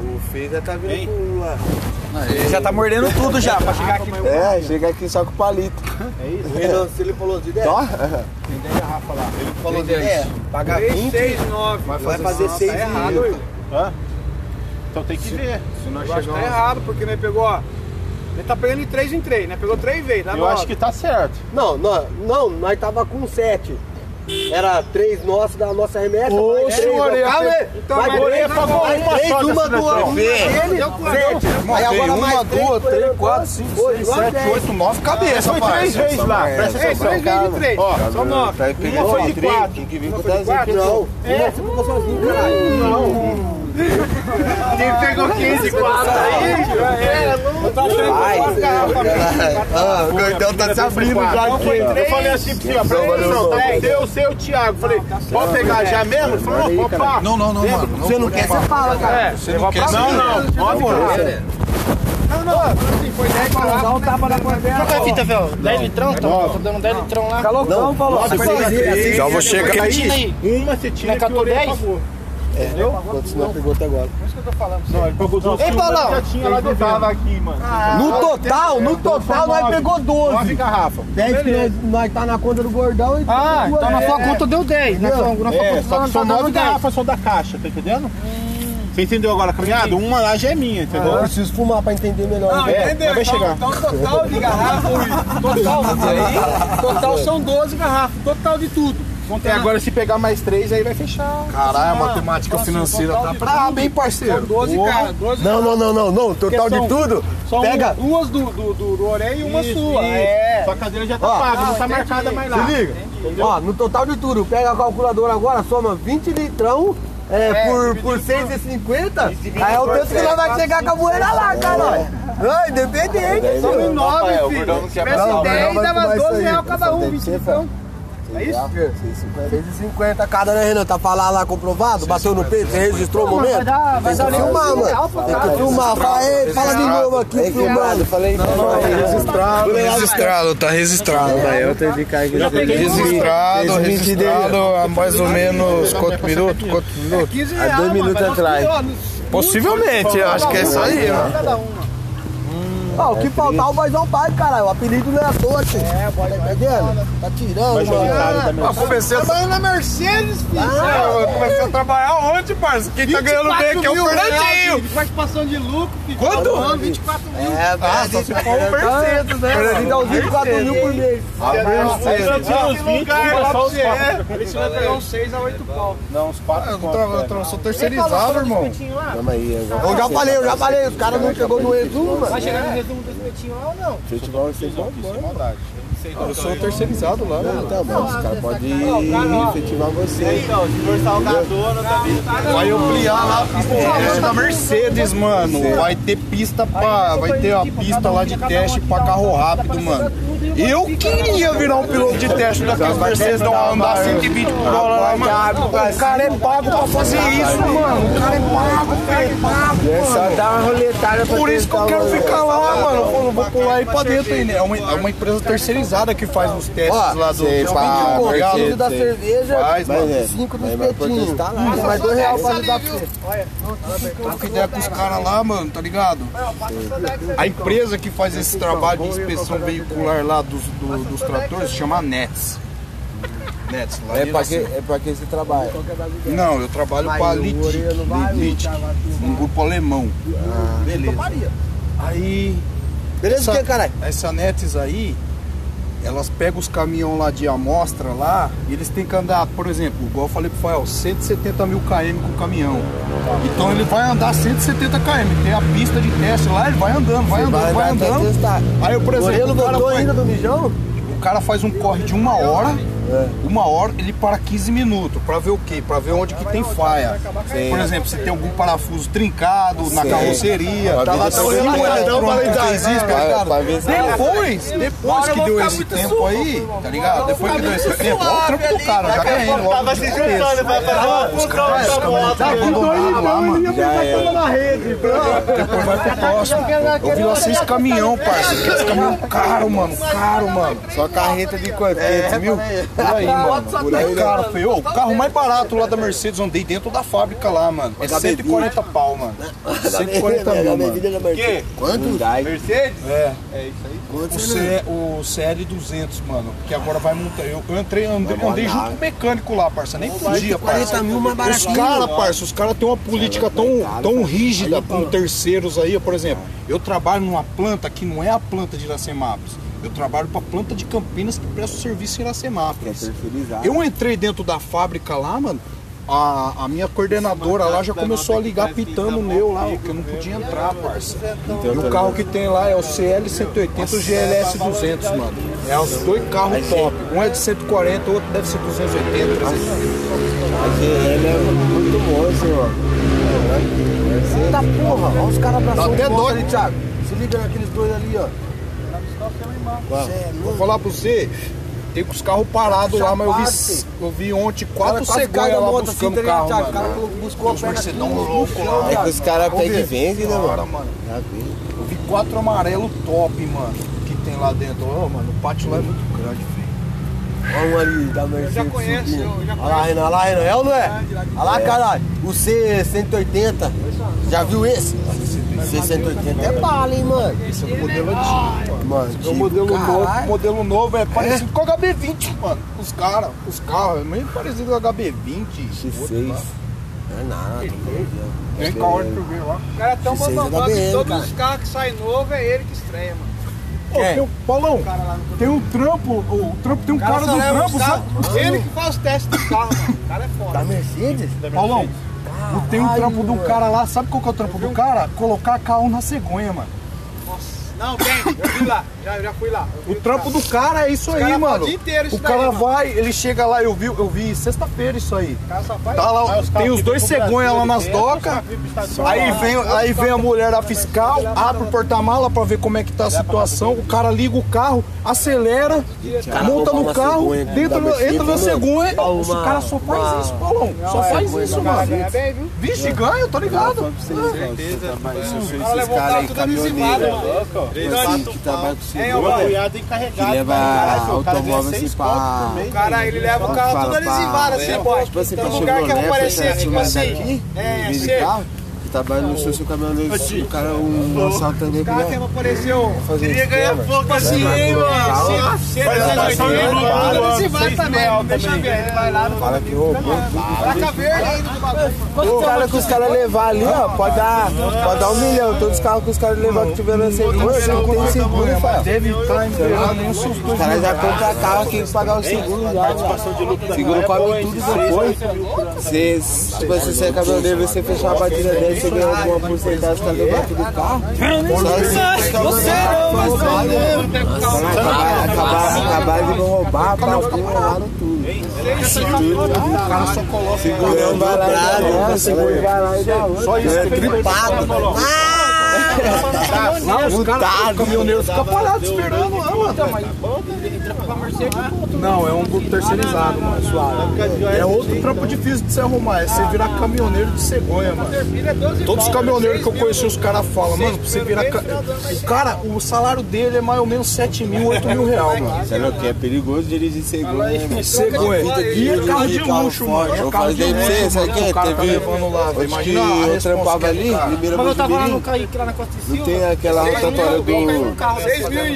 O Fê já tá vindo com lá. Já tá mordendo tudo já, pra chegar aqui. É, chega aqui só com palito. O Renan, se ele falou de 10, Só? ele falou de 10. Pagar 20, 6, 9. vai fazer 6 Tá errado, e... hein? Então tem que ver. Se nós Eu acho que tá errado, porque nós pegou, ó. Ele tá pegando de 3 em 3, né? Pegou 3 vezes, dá Eu nove. acho que tá certo. Não, não, não, nós tava com 7. Era 3 nossos da nossa remessa. Ô, mais senhor, três, eu- calma aí. Então, três, ele pagou uma três, uma daqui, ó. uma dele, sete. Aí agora Tem mais uma, três, duas, três, quatro, cinco, seis, sete, oito, nove cabeças, Foi três vezes lá. Presta É, atenção. 3 vezes de 3. Ó, São 9. Uma foi de quatro. Tem que vir com 10 quatro? Não, uma você ficou sozinho, caralho. Quem pegou 15 4 aí, eu tô achando Ai, que quatro garrafas mesmo. Ah, o gordão tá se abrindo já Então foi aqui. três. Eu falei assim pro senhor, presta atenção, tá com seu, seu Thiago. Falei, pode pegar já mesmo? Ele falou, não, pá. Não, não, não, mano. Você não quer, você fala, cara. É, Você não quer não, não, nove. Não, não, assim, foi 10 garrafas. Dá um tapa na é a fita, velho? 10 litrão? Tá, tô dando 10 litrão lá. Não, falou. Já vou chegar aí. Uma você tira Não que é orelha 10? pagou. Quantos não pegou até agora? Não, duas Ei, que uma Paulão. já tinha lá dentro. Tava aqui, mano. No total, no total, nós pegou Nove 12. garrafas. 10 que nós, tá na conta do gordão e Ah, então na sua conta deu 10. Na sua, É, conta só tá nove 10. garrafas só da caixa, tá entendendo? Você entendeu agora a caminhada? Uma lá já é minha, entendeu? Eu preciso fumar pra entender melhor. Não, É, entendeu? vai Então, chegar. então total de garrafa, total, aí, total são 12 garrafas, total de tudo. É, agora se pegar mais três, aí vai fechar. Caralho, a matemática financeira tá braba, hein, parceiro? 12 caras, 12 Não, não, não, não, não. Total de são- tudo. Pega. um- Duas do, do, do, do Orelha e uma Isso, sua. isso. É. Sua cadeira já tá Ó, paga, não tá entendi. marcada mais lá. Se liga. Ó, no total de tudo, pega a calculadora agora, soma 20 litrão é, é, por, por 6,50? Aí é o tanto que nós vai chegar com a moeda lá, cara. Não, independente. Somos 9, filho. Se tivesse 10, dava 12 reais cada um, 25. É isso? 6,50 cada, né, Renan? Tá falando lá comprovado? Bateu no peito, você registrou o momento? vai dar- vai Tem que dar filmar, mano. Tem que filmar. Fala fala de novo aqui, filmado. Falei, não, não, Registrado, registrado, tá registrado. Eu tenho que cair Registrado, registrado há mais ou menos quantos minutos? Quantos minutos? 15 Há dois minutos atrás. 15 anos. Possivelmente, eu acho que é isso aí, mano. Ó, o que faltar o Baizão pai, caralho. O apelido não é à toa, tio. É, pode tá entendendo? Tá tirando, mano. Eu comecei a Trabalhando na Mercedes, filho. Eu comecei a trabalhar onde, parça? Quem tá ganhando bem aqui é o 24 mil reais Fernandinho. de participação de lucro, filho. Quanto? Todo ano, 24 mil. É, Ah, só se for um Mercedes, né? Fernandinho dá uns 24 mil por mês. Você. é. Ele vai pegar uns 6 a 8 pau. Não, uns quatro. Eu, tra- eu sou terceirizado, irmão. Calma aí. Eu já falei, eu já falei. Os caras não chegou no Vai mano. chegar no resumo do espetinho lá ou não? Vocês vão embora. Eu sou terceirizado lá, né? Então, mas os caras podem efetivar você. Vai ampliar lá a pista de teste da Mercedes, mano. Vai ter pista pra. Vai ter a pista lá de teste pra carro rápido, mano. Eu queria virar um piloto de teste daqueles Mercedes não andar 120 por hora lá, mano. O cara é pago pra fazer isso, mano. O cara é pago, velho. É pago, É só dar uma roletada pra Por isso que eu quero ficar lá, mano. Eu vou- pular aí pra dentro aí, né? É uma, é uma empresa terceirizada que faz os testes Ó, lá do. sei, pá, tá ligado? Filho da sei. cerveja, Faz, mano. Mas é. 5 do Mas vai poder espetinho. estar lá. Tem mais 2 reais pra ajudar pra você. Troca ideia com os caras lá, mano, tá ligado? A empresa que faz esse trabalho de inspeção veicular lá dos, do- dos tratores chama Nets. Nets, lá É pra que, é pra que você trabalha. Não, eu trabalho com a Litic, Litic, um grupo alemão. Beleza. Aí, Beleza o que, caralho? essa Nets aí, elas pegam os caminhões lá de amostra lá, e eles têm que andar, por exemplo, igual eu falei pro Fael, 170 mil km com o caminhão. Então ele vai andar 170 km, tem a pista de teste lá, ele vai andando, vai andando, vai até andando. testar. Aí eu, por exemplo, Moreno o cara, põe- ainda do mijão? o cara faz um corre de uma hora, uma hora, ele para 15 minutos, pra ver o quê? Pra ver onde que tem falha. Por exemplo, se tem algum parafuso trincado na carroceria, Pra tá lá tá olhando que tá Depois, depois que deu esse tempo aí, tá ligado? Depois que deu esse tempo, olha o trampo do cara, já logo Tava se juntando, vai fazer uma moto. tá abandonado lá, mano. já é. na rede, Depois vai pro próximo. Eu vi lá seis caminhão, parça. Aqueles caminhão caro, mano. Caro, mano. Só carreta de quanto? 500 mil? Por aí, mano. Por aí, cara. O carro mais barato lá da Mercedes, andei dentro da fábrica lá, mano. É 140 pau, mano. 140 mil, mano. Que? Quanto? Mercedes? É, o, C, o CL200, mano. Que agora vai montar. Eu, eu entrei, andei, andei junto com o mecânico lá, parça. Nem podia, parça. 40 mil mais Os baratinho. caras, parça, os caras têm uma política tão, tão rígida com terceiros aí. Por exemplo, eu trabalho numa planta que não é a planta de Iracemápolis. Eu trabalho pra planta de Campinas que presta o serviço em Iracemápolis. Terceirizado. Eu entrei dentro da fábrica lá, mano. A, a minha coordenadora lá já começou a ligar pitando o meu lá, que eu não podia entrar, parça. E o carro que tem lá é o CL180 e o GLS 200, mano. É os dois carros top. Um é de 140, o outro deve ser 280. 300. A GL é muito bom, senhor. Eita porra, olha os caras Dá abraçando até o dó. Thiago. Se liga naqueles dois ali, ó. Vou falar pra você, tem com os carros parados lá, mas eu vi, eu vi ontem quatro cegonhas lá buscando carro, O cara mano. buscou a Os perna aqui, louco lá. É que os caras pegam e vendem, né, mano? mano. Já vi. Eu vi quatro amarelos top, mano, que tem lá dentro. Ó, mano, o pátio lá é muito grande, filho. Olha um ali da Mercedes. já conheço, eu já Olha lá, Renan, olha lá, Renan. É ou não é? Olha lá, caralho. O C180. Já viu esse? C180 é bala, hein, mano? Esse é o modelo antigo, mano. Mano, O modelo novo, caralho. modelo novo é parecido com o HB20, mano. Os caras, os carros, é meio parecido com o HB20. X6. Não é nada. Tem carro que eu vi lá. O cara é tão é da que BM, todos cara. os carros que saem novo é ele que estreia, mano. Ô, tem um, Paulão, tem um trampo, o trampo tem um O cara cara do trampo, os sabe? Ele que faz os testes do carro, mano. O cara é Da foda. Mercedes? Paulão, tem um Caralho, trampo do cara lá, sabe qual que é o trampo do cara? Colocar carro na cegonha, mano. Não, tem. Eu fui lá. Já, já fui lá. O trampo do cara é isso aí, mano. o dia inteiro isso o cara daí, mano. vai, ele chega lá, eu vi, eu vi sexta-feira isso aí. O cara só faz. Tá lá, Aí os tem caras os dois com cegonha lá nas docas. Aí vem, aí vem a mulher da fiscal, abre o porta-mala pra ver como é que tá a situação. O cara liga o carro, acelera, monta no carro, dentro, entra na mano. cegonha. O cara só faz isso, Paulão. Só faz isso, mano. Viu? Vixe, ganha, eu tô ligado. Ela levou o carro tudo adesivado, mano. que trabalha com seguro, encarregado. que leva automóvel assim pra... O cara, ele leva o carro tudo Fala pra- adesivado, assim, pô. Tipo assim, Tem pra um lugar que vai Chevrolet, aparecer, pra tipo essa assim. daqui, É, trabalha no seu, seu caminhoneiro, o cara, um assaltante O cara que dele, apareceu. fazer Queria ganhar pouco assim, hein, mano. Você Mas vai é também. Deixa ver, ele vai lá no fala que roubou tudo. Placa verde ainda do bagulho. O cara que os caras levar ali, ó, pode dar, pode dar um milhão. Todos os carros que os caras levar que tiveram seguro, não tem seguro. Deve estar em nenhum susto. Os caras já compram carro aqui pra pagar o seguro já. Seguro cobre tudo depois. Você, tipo assim, você é caminhoneiro, você fechar a batida dele, você ganha alguma porcentagem, os caras levar tudo o carro. Você não, mas acabar, acabar, acabar de não roubar, papinha lá no tudo. O cara só coloca. Segurão vai lá e dá outra, seguro vai lá e dá outra. Só isso. É tripado. Os caras, o caminhoneiro fica parado esperando lá, mano. Não, é um grupo terceirizado, mano, é suave. É outro trampo difícil de se arrumar, é você virar caminhoneiro de cegonha, mano. Todos os caminhoneiros que eu conheci, os caras falam, mano, pra você virar. ca- O cara, o salário dele é mais ou menos 7 mil, 8 mil reais, mano. Você não quer? É perigoso dirigir né, mano? Cegonha. E é carro de luxo, mano. É carro de luxo, sabe quem que é? O tá Teve- que Imagina eu trampava que ali. Ribeira Mas eu tava lá no Kaique, lá na Costa não tem aquela rotatória do...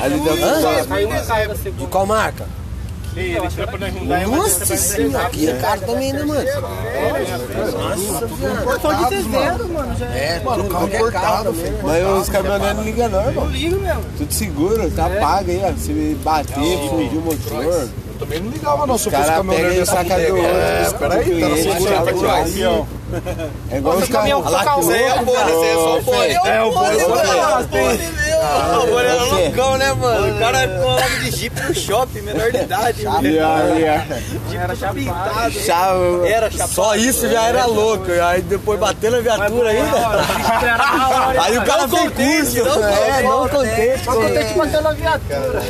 Ali da... Caiu um da segunda. De qual marca? Nossa senhora, que cara também, né, mano? Portão de 300, mano. Já é. Mano, o carro importado, filho. Mas os caminhoneiros não ligam não, irmão. ligo mesmo. Tudo seguro, tá pago aí, ó. Se bater, fundir o motor. Eu também não ligava, não. Se eu fosse caminhoneiro pega dessa outro, É, peraí, tá na aqui, tchau. ó. É igual os caminhão isso aí é o isso aí é só o Bora. É, o Bora, O Bora é loucão, né, mano? O cara colava de jipe no shopping, menor de idade. Era chapado. Chave. Era chapado. Só isso já era louco. Aí depois bateu na viatura ainda. Aí o cara fez curso. É, não contente. Mas eu te bateu na viatura.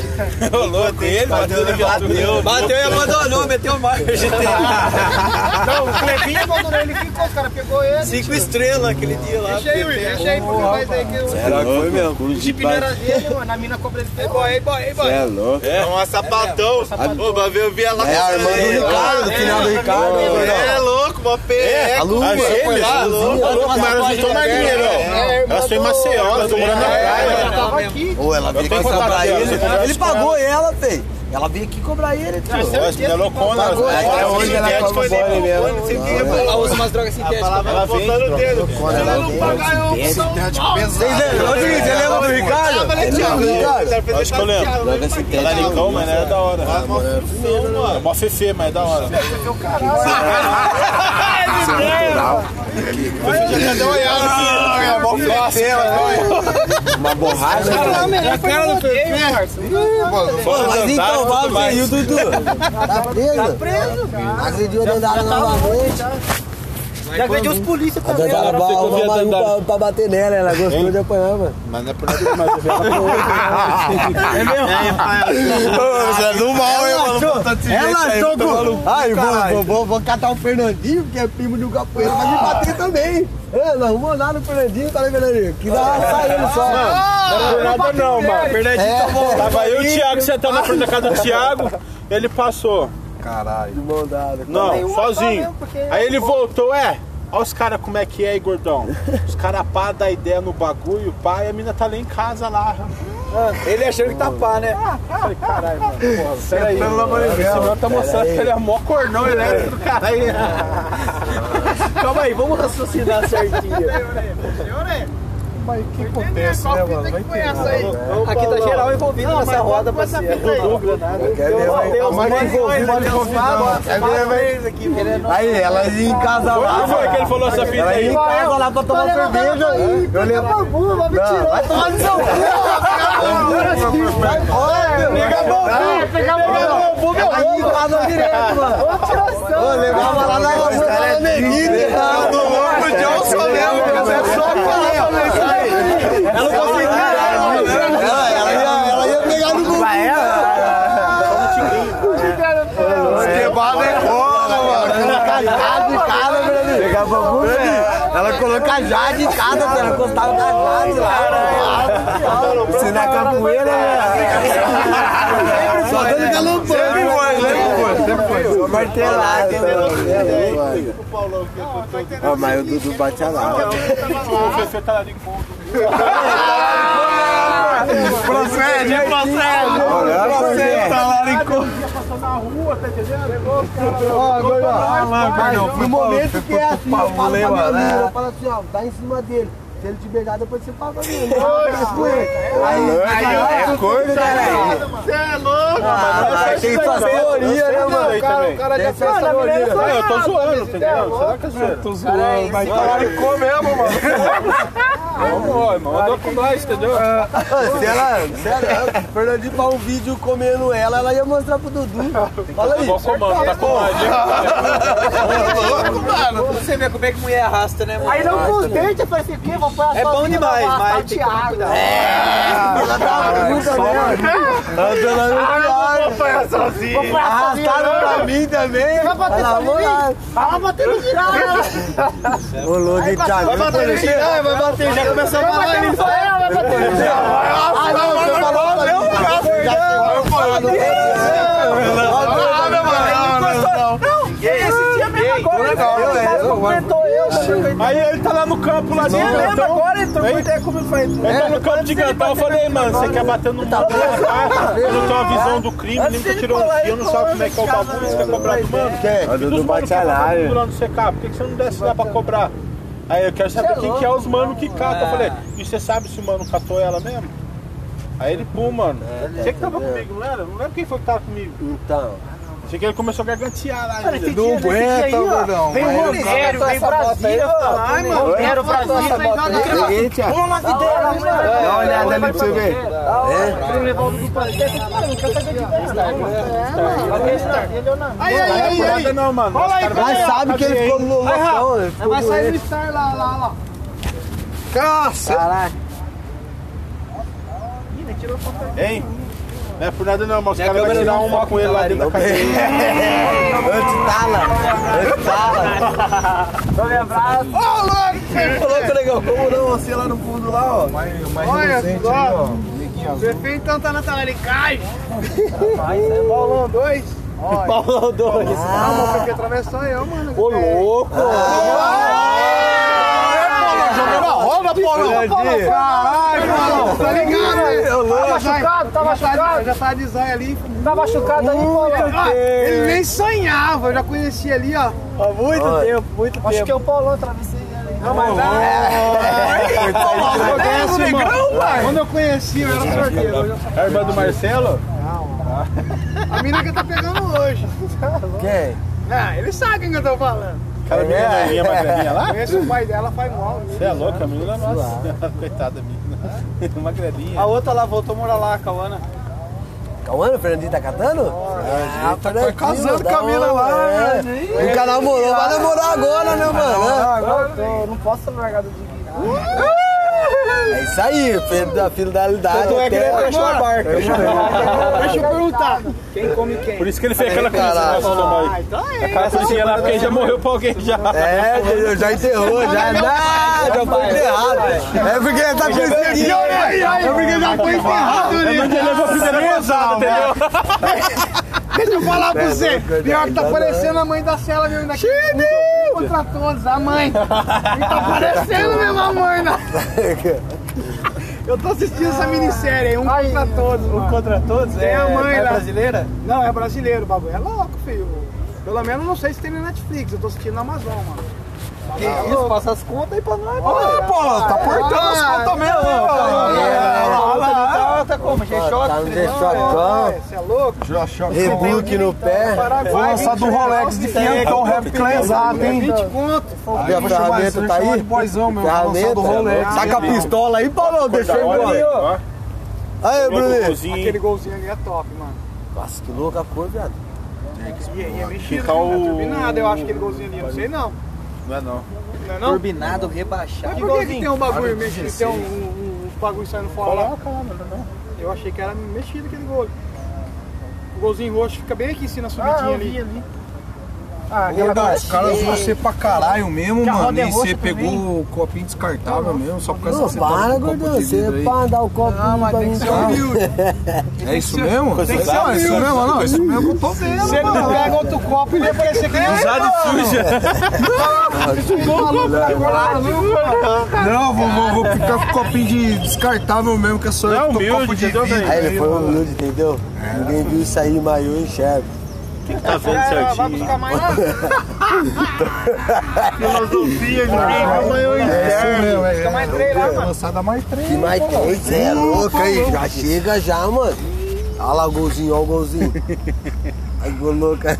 Rolou dele, bateu na viatura. Bateu e abandonou, meteu marcha. Não, o Clebinho abandonou ele ficou, os caras pegou ele. Cinco estrelas aquele dia lá. Deixa aí, Will, deixa aí, porque vai daí que eu. Era foi mesmo. O Jeep não era dele, mano. A mina cobra ele pegou. boy, ei, boy, ei, boy. É louco. É, um sapatão. Ô, ver, eu vi ela É a irmã do Ricardo, do final do Ricardo. É louco, uma PE. A Lu, Foi lá, louco, mas elas não estão na linha, não. Elas estão em Maceió, elas estão morando na praia. Ela tava aqui. Ou ela veio cobrar dela, ele. Ele pagou ela, fei. Ela veio aqui cobrar ele, tio. Ela é loucona. Pagou ela- ela. ela Hoje é ela sintética. cobra bola mesmo. Ela usa umas drogas sintéticas. Ela vem, Botando o dedo. Ela Não pagar, eu Você lembra do Ricardo? Acho que eu lembro. Droga Ela é sintética. licão, mas é da hora. É mó fefe, mas é da hora. Uma borracha. Não, melhor foi rodeio, parça. Pô, mas então, vamos e o Dudu? Tá preso? Tá preso. Agrediu a dandara novamente. Já agrediu os polícia também. uma Mayu pra, pra bater nela, ela gostou de apanhar, mano. Mas não é por nada vi ela É mesmo? Você é do mal, hein, mano? Ela achou. Ai, vou, vou, vou, vou catar o Fernandinho, que é primo do capoeira, vai me bater também. É, não arrumou nada no Fernandinho, tá ligado, Fernandinho? Que dá sair ele só. Não é por nada não, mano. É, Tava eu e o Thiago sentado na frente da casa do Thiago, ele passou. Caralho. de dada. Não, sozinho. Aí ele voltou, é. Olha os caras como é que é aí, gordão. Os caras pá dá ideia no bagulho, pá, e a mina tá lá em casa lá. Ele achando que tá pá, né? Falei, caralho, mano, porra, peraí. Esse mano tá mostrando que ele é mó cornão elétrico, cara. Aí, Calma aí, vamos raciocinar certinho. Mas o que acontece, né, mano? Vai ter. Aqui tá geral envolvido nessa roda, parceiro. Quer ver, vai- Deus, mais envolvido, mais convidado. Vai- Aí, ela ia em casa lá. Quando foi que ele falou essa fita Ela ia aí? em casa lá pra tomar cerveja. Eu lembro. Vai me Não, vai tomar no seu cu. Pega bambu! Pega bambu, meu Aí, casa direto, mano. Ô, levava lá na rua, lá na neguinha. Do louco, Johnson mesmo, cara. É só falar pra isso aí. Ela não conseguia. Ela, ela, ia, ela ia pegar no bumbum. Esquebada é cola, mano. Colocar em cada. Pegar velho. Ela coloca jade em cada. Ela encostava na jade lá. Você na capoeira, velho. Só dando galopão. Sempre foi, sempre foi, sempre foi. Martelado. Ó, mas o Dudu bate a lata. Procede, procede. Olha, Procede, tá lá em co- No momento que é assim, eu falo pra minha amiga, eu falo assim, ó, dá em cima dele. Se ele te beijar, depois você fala pra mim. Aí, É corno, caralho. Você é louco, Ah, tem suas teorias, né, mano? O cara, já fez essa teoria. É, eu tô zoando, entendeu? Será que é zoeira? Tô zoando, mas tá co mesmo, mano. Vamos, ó, irmão. Andou com nós, entendeu? Se ela, se ela, Fernandinho pra um vídeo comendo ela, ela ia mostrar pro Dudu. Fala aí. Vou comando, tá com nós. Você vê como é que mulher arrasta, né, mano? Aí não com os dentes, eu falei assim, o quê? Vou a É bom demais, mas tem que tomar cuidado. Ela tá puta mesmo. Tá dando a sozinha. Arrastaram pra mim também. Vai bater mim? lá. Vai bater no Thiago. Ô, louco, Thiago. Vai bater no Thiago, vai bater, já começou a Vai falar bater no. Thiago, vai bater no Thiago. Ah, não, você falou pra mim. Já chegou eu falando. Esse dia mesmo agora, comentou eu, Aí ele tá eu lembro Gantão. agora, entrou com ideia comigo, falei, tá no campo de Gantão. Eu falei, mano, você quer bater no mano? Eu não tenho uma visão do crime, nem que tirou um fio, não sabe como é que é o bagulho, você quer cobrar do mano? Quer? A tá pendurando CK, por que que você não desce lá pra cobrar? Aí eu quero saber quem que é os mano que catam. Eu falei, e você sabe se o mano catou ela mesmo? Aí ele, pum, mano. Você que tava comigo, não era? Não lembro quem foi que tava comigo. Então. Achei que ele começou a gargantear lá ainda. Não aguenta, gordão. Vem Romero, vem Brasília, ai, mano. Romero, Brasília. Pula na videira. Dá uma olhada ali pra você ver. Aí, aí, aí, aí. Mas sabe que ele ficou no loucão. Vai sair no doente. Star lá, lá, lá. Caraca. Hein? Não é por nada não, mas os caras vão câmera tirar uma com ele lá dentro da cadeia. Antitala. Antitala. Ô, louco! Falou, legal. Como não? Você lá no fundo lá, ó. Olha só. Você fez então tá na tela, ele cai. Paulão 2. Paulo 2. Ah, porque atravessou eu, mano. Ô, louco. Jogando a roda, porra. Caralho, mano. Tá ligado, né? Tá machucado, tá machucado. Já tá de zóio ali. Tá machucado aí, pô. Ah, ele nem sonhava, eu já conhecia ali, ó. Há muito tempo, muito tempo. Acho que é o Paulão, atravessei ele ali. Não, mas pai? Quando eu conheci, eu era sorteiro. É a irmã do Marcelo? A mina que tá pegando hoje. Quem? Ah, ele sabe quem que eu tô falando. Aquela menina minha magrelinha lá? Conhece o pai dela, faz mal. Você é louco, a menina nossa. Coitada menina. Magrelinha. A outra lá voltou a morar lá, a Cauana. Cauã, o Fernandinho tá catando? Ah, tá casando com a mina lá, é. Nunca namorou, vai namorar agora, né, mano? agora eu tô- não posso largar do Diguinho. É isso aí, filho da fidelidade. Tanto é que ele fechou a barca. Deixa eu perguntar. Quem come quem? Por isso que ele fez aquela nossa, Tomai. Ah, então é. Aquela coisinha lá, porque já morreu pra alguém já. É, já enterrou, já. Não, já foi enterrado. É porque ele tá com esse aqui, ó. É porque já foi enterrado ali. Ele levou a primeira pesada, entendeu? Deixa eu falar pra você. Pior que tá parecendo a mãe da Cela mesmo Contra todos, a mãe. E tá parecendo mesmo a mãe, né? Eu tô assistindo essa minissérie aí, um contra todos. Um contra todos? Tem a mãe lá. brasileira? Não, é brasileiro o bagulho. É louco, filho. Pelo menos não sei se tem na Netflix. Eu tô assistindo na Amazon, mano. Que isso, passa as contas aí pra nós. Ah, pô, tá portando as contas mesmo. Tá, tá como? G-Shock? Tá no G-Shockão. Você é louco? Rebook no pé. Vou lançar do Rolex de 500 réplica lesado, hein? 20 conto. A ferramenta tá aí? Boizão, meu. Vou lançar Ferramenta. do Rolex. Tá com a pistola aí, Paulão? Deixa eu ir embora. Ó, Aí, Bruninho. golzinho. Aquele golzinho ali é top, mano. Nossa, que louca cor, viado. E, e é mexido, Fica né? o- É turbinado, eu acho aquele golzinho ali. Não sei não. Não é não. Não é não? Turbinado, rebaixado. Mas por que, que tem um bagulho mexido? Tem um, um, um bagulho saindo fora lá? Coloca lá, não não. Eu achei que era mexido aquele gol. O golzinho roxo fica bem aqui em cima na subidinha ali. Ah, caras usam você pra caralho mesmo, Que mano. é E você também. pegou o copinho descartável mesmo, só por causa Não, que você para, com o copo gordão. Você para dar o copo pra mim. É isso mesmo? Tem que ser Não, é isso humilde. mesmo, não. é Isso mesmo que eu tô vendo, não mano. pega outro copo, ele ia parecer que é Usado e suja. Não, vou, vou, vou ficar com o copinho de descartável mesmo, que é só É eu que tô humilde, copo de vidro. Aí ele foi humilde, entendeu? Ninguém viu isso aí, mas eu enxergo. Tá vendo Vai certinho. buscar mais nada. Filosofia, ninguém amanhã É isso mesmo, é. Fica mais três lá, mano. Lançada mais três. Que mais três? Você é louco aí. Já chega já, mano. Olha lá o golzinho, olha o golzinho. Aí, gol louca.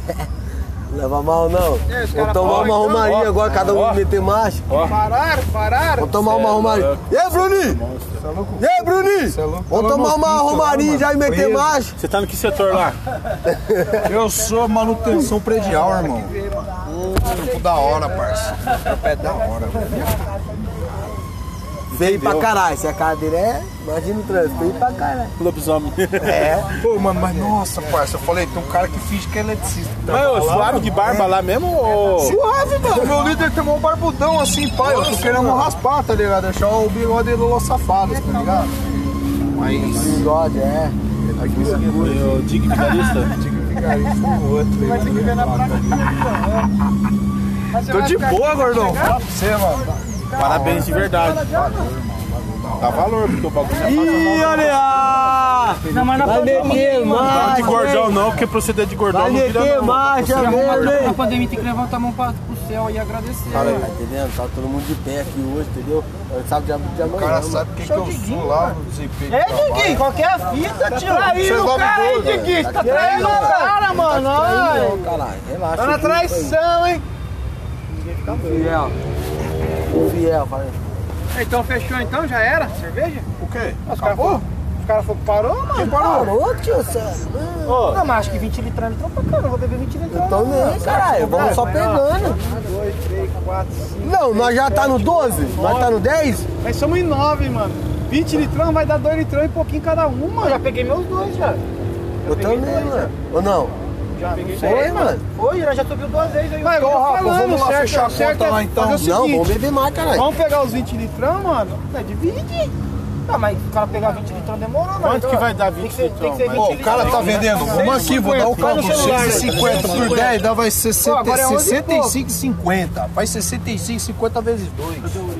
Leva mal não. É, Vou tomar uma romaria agora, cada um ó. meter marcha. Pararam, pararam. Vou tomar uma é romaria. E aí, Bruninho? E aí, Bruninho? Cê é louco. Vamos Tá tomar uma tá, já e meter marcha? Você tá no que setor lá? Eu sou manutenção predial, irmão. Hum, da hora, parça. É da hora, velho. Feio pra caralho. Se a cara dele é, imagina o trânsito. Feio pra caralho. Lobisomem. É. Pô, mano, mas nossa, parça, eu falei, tem um cara que finge que é eletricista. Mas ô, suave de barba lá mesmo ou... Suave, mano. Meu líder tem um barbudão assim, pai. Eu tô querendo raspar, tá ligado? Deixar o bigode dele Los Safados, tá ligado? Mas. Bigode, é. O Dig Vigarista? Vigarista o outro. Vai ter que ver na prática. Mas você Tô vai de boa, aqui, gordão. Fala pra você, mano. Parabéns de verdade. Dá valor, porque o bagulho é fácil Ih, não. olha! Não, mas na Vai meter Não de marcha. gordão não, porque proceder de gordão Vai não vira meter não. marcha mesmo, Na pandemia tem que levantar a mão pra, pro céu e agradecer. Tá entendendo? Tá todo mundo de pé aqui hoje, entendeu? A sabe de, de amanhã. O cara mano. sabe o que, que eu sou lá no desempenho. É, Diguinho, qualquer fita, tio. Aí Você o cara aí. Diguinho. Tá Tá traindo o cara, mano. Caralho. Relaxa. Tá na fica traição, hein? Fiel. O fiel, falei. Então fechou então? Já era? Cerveja? O quê? Os caras foram- os caras falaram que parou, mano. Parou, tio, você. Não, mas acho que 20 litros não pra cá, não vou beber 20 litros. Eu nem, caralho. Vamos só pegando. 1, 2, 3, 4, 5. Não, nós já tá no 12? Nós tá no 10? Nós somos em 9, mano. 20 litrão vai dar 2 litrão e pouquinho cada um, mano. Já peguei meus dois já. Eu também, mano. Ou não? Oi. Foi, mano. Foi, nós já subiu duas vezes aí. Mas Rafa, vamos lá certo, fechar a conta é lá então. Não, vamos beber mais, caralho. Vamos pegar os 20 litrão, mano. É de não, mas o cara pegar 20 litrões demorou, mano. Quanto que vai dar 20 litros? Pô, o cara tá vendendo. Vamos aqui, vou dar o carro 150 por 10, dá vai 65,50. Faz 65,50 vezes 2.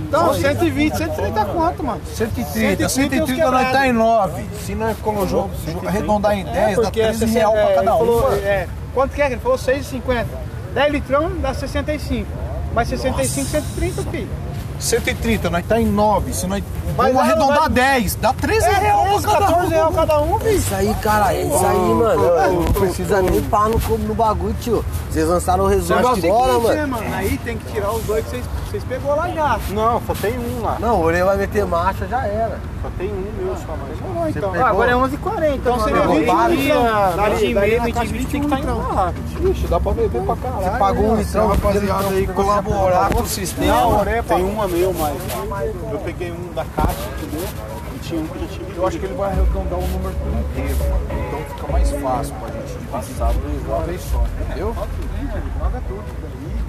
Então, 120, 130 quanto, mano? 130, 130 nós tá em 9. Se não é nós colocou, arredondar em 10, dá 13 real pra cada um. Quanto que é? Ele falou 6,50. 10 litrões dá 65. Mas 65, 130, filho. 130, nós tá em 9. Se nós Mas vamos vai- arredondar vai- 10, dá 13 É reais reais, pra cada 14 reais um. cada um, filho. Isso aí, caralho. É isso aí, mano. Eu- Não precisa nem pá no, no bagulho, tio. Vocês lançaram o resumo é agora, seguinte, né, mano. mano? Aí tem que tirar os dois que vocês, vocês pegou lá já. Não, só tem um lá. Não, o Orelha vai meter marcha, já era. Só tem um meu só, mas... Demorou, então. Ah, agora é 11h40, então seria pegou 20 vários, dias. então. Dali, Dali, dali, dali, 20, 20 tem que estar indo lá. Ixi, dá pra beber pra caralho. Você pagou um litrão, rapaziada aí colaborar com o sistema. Não, tem uma meu, mas eu peguei um da caixa, entendeu? E um Eu acho que ele vai arredondar o número por inteiro, mano. Então fica mais fácil pra gente passar de uma vez só, entendeu?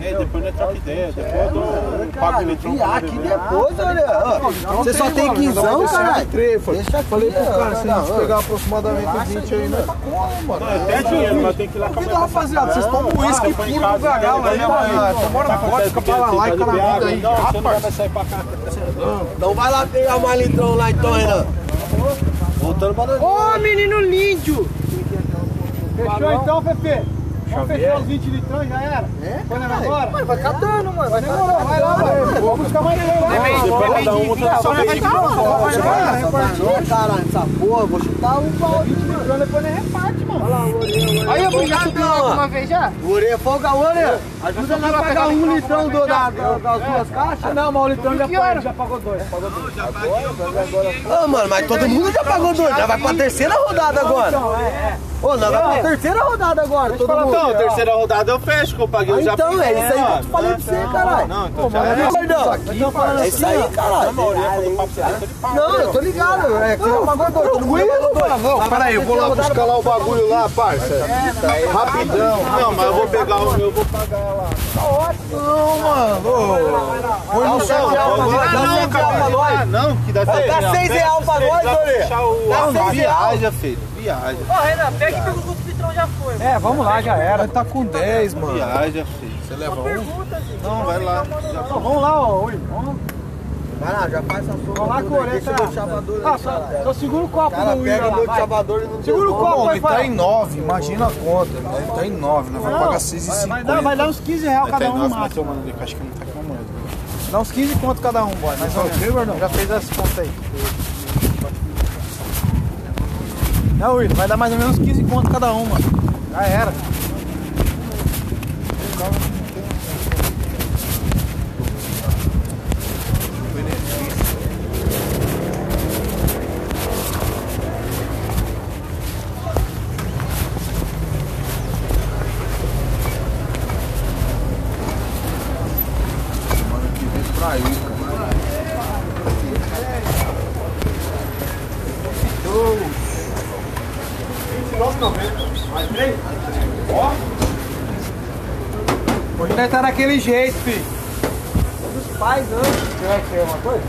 É, depois nós troca ideia, depois eu dou um pago eletrônico. E aqui depois, olha. Você só tem quinzão, caralho. Deixa aqui, Falei pro cara, se a gente pegar aproximadamente 20 aí, nós tá como, mano? É dinheiro, mas tem que ir lá com a Então, rapaziada, vocês tomam uísque puro do gargalo aí, mano. Mora fora, fica pra lá e na vida aí. Não, não Rapaz. Então vai lá pegar mais litrão lá então, Renan. Voltando pra. Ô, menino lindo! Fechou então, Pepe? Vamos fechar os 20 litrão já era? É? Quando era agora? Mano, vai catando, mano. Vai Demorou, vai lá, mano. Vou buscar mais lá. Depois cada um outra só Vai cá, mano. Vai lá, repartir. Caralho, essa porra, vou chutar um balde. 20 litrão depois nem reparte, mano. Olha lá, o orelha. Aí, eu já subiu lá alguma vez já? O orelha, folga, orelha. Ajuda nós a pagar um litrão das duas caixas. Não, mas o litrão já foi, já pagou dois. Pagou dois. Ô, mano, mas todo mundo já pagou dois. Já vai pra terceira rodada agora. Ô, nós vai pra terceira rodada agora, todo mundo. Então, a terceira rodada eu fecho, que eu paguei o já Então, é isso aí que eu falei pra você, caralho. Não, então já é. Gordão, é isso aí, caralho. Não, eu tô ligado. É que você já pagou dois, dois. Não, peraí, eu vou lá buscar lá o bagulho lá, parça. Rapidão. Não, mas eu vou pegar o meu, eu vou pagar lá. Não, mano. Põe no seu Não, cara, ah, não, que dá seis Dá seis real pra nós. Dá seis real. Viaja, filho, viaja. Ó, Renan, pega e pega já foi. É, vamos lá, já era. Vai tá com 10, mano. Viaja, filho. Você leva um? Não, vai lá. Não, vamos lá, ó. Oi, vamos. Vai lá, já faz essa sua. Vamos lá o chavador Ah, só, só segura o copo cara do Will pega lá, meu vai. chavador e não Segura o copo, vai, ele tá vai. em 9, imagina a conta. Ele tá em 9, nós vamos pagar 6,50. Vai dar, vai dar uns 15 reais cada um mano, ali, que acho que não tá com a moeda. Dá uns 15 conto cada um, boy. Ou menos. Já fez as contas aí. Não, Will, vai dar mais ou menos 15 conto cada um, mano. Já era. Semana Nós tá daquele jeito, filho. Faz antes. Você vai querer alguma coisa?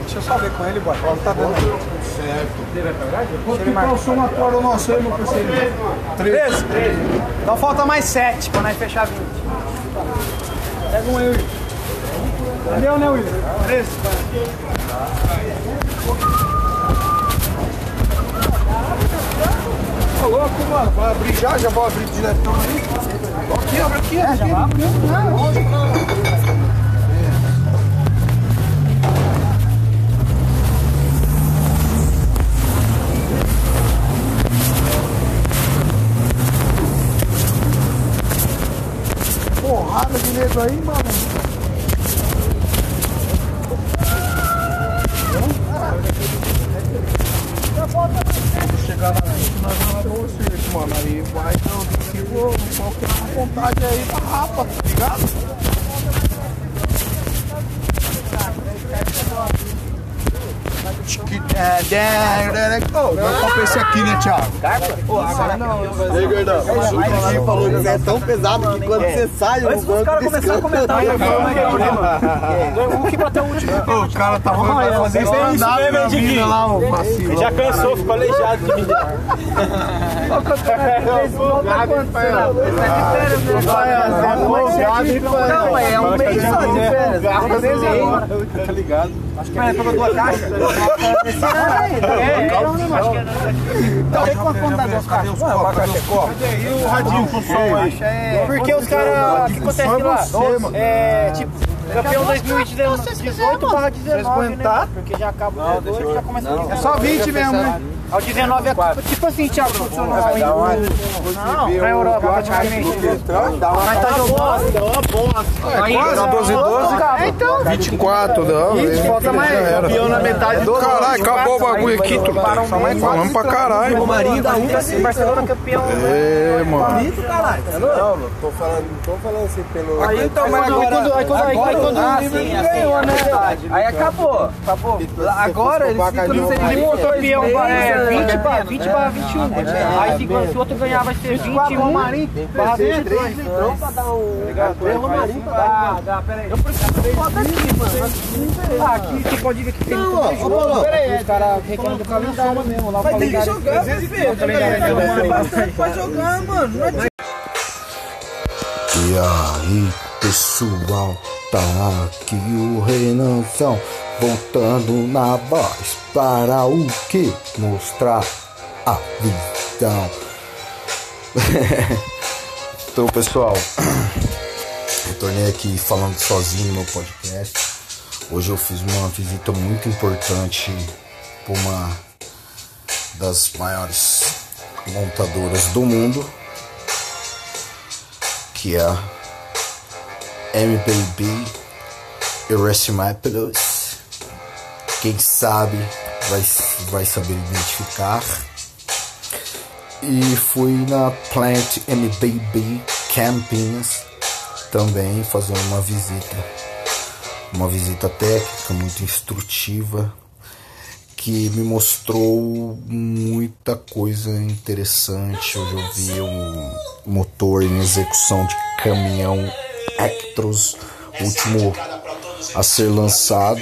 Deixa eu só ver com ele, boy. Não tá dando. Certo. Quanto que tá o somatório nosso aí, meu parceiro? 13? Então falta mais 7 pra nós fechar 20. Pega um aí, Will. Entendeu, né, Will? 13. Ô, louco, mano. Vai abrir já? Já vou abrir diretão aí? Aqui, abre aqui. É, já vai abrindo. Porrada de nego aí, mano. Quando chegar na frente, nós vamos dar você, mano. Aí vai dar um tipo, qualquer vontade aí da rapa, tá ligado? Ô, vai comprar esse aqui, né, Thiago? Ei, gordão. O falou que é tão pesado que quando você sai, o Antes dos banco caras começarem a comentar, já é é o que bateu o último? O cara tá falando vai fazer isso aí, nada isso na mesmo, vida lá, ô vacilo. Já cansou, ficou aleijado de mim. Não, é um mês só de férias. Tá ligado? Mas pegou duas caixas? É, Então, tem quanto quanto dá duas caixas? E o radinho com som aí? Porque os caras. O que acontece lá? É, tipo, campeão 2018 barra 19, né? Porque já acaba o 18 e já começa a É só 20 mesmo, né? Ao 19 é tipo assim, Thiago, funcional indo. Não, pra Europa praticamente. Mas tá jogando. Aí, Quase 12 12. Então, 24, não. velho. falta mais. Campeão na metade do Caralho, acabou o bagulho aqui, tu falando pra caralho. Marinho da Uca, assim, Barcelona campeão. É, mano. Não, não tô falando, não tô falando assim pelo. Aí então, mas agora. Aí quando, aí, aí, quando o Liverpool ganhou, né? Aí acabou. Acabou. Agora eles ficam no Se for campeão é 20 barra 20 barra 21. Aí se, se o outro ganhar vai ser 21 barra 22. Então, pra dar um. Três Romarinho pra dar. Dá, peraí. Eu preciso foto aqui, mano. Ah, aqui você pode ver que tem Não, ó, ó, Paulão. Peraí, os caras reclamam do calendário mesmo. Lá o Vai ter que calendário. jogar, meu filho. Calendário é Pode jogar, mano. Não adianta. E aí, pessoal, tá aqui o Renanzão voltando na voz para o que? Mostrar a visão. então, pessoal, retornei aqui falando sozinho no meu podcast. Hoje eu fiz uma visita muito importante para uma das maiores montadoras do mundo, que é a MBB Erasimopolis. Quem sabe vai, vai saber identificar. E fui na Plant MBB Campinas também fazer uma visita. Uma visita técnica muito instrutiva que me mostrou muita coisa interessante. Hoje eu vi um motor em execução de caminhão Actros, último a ser lançado.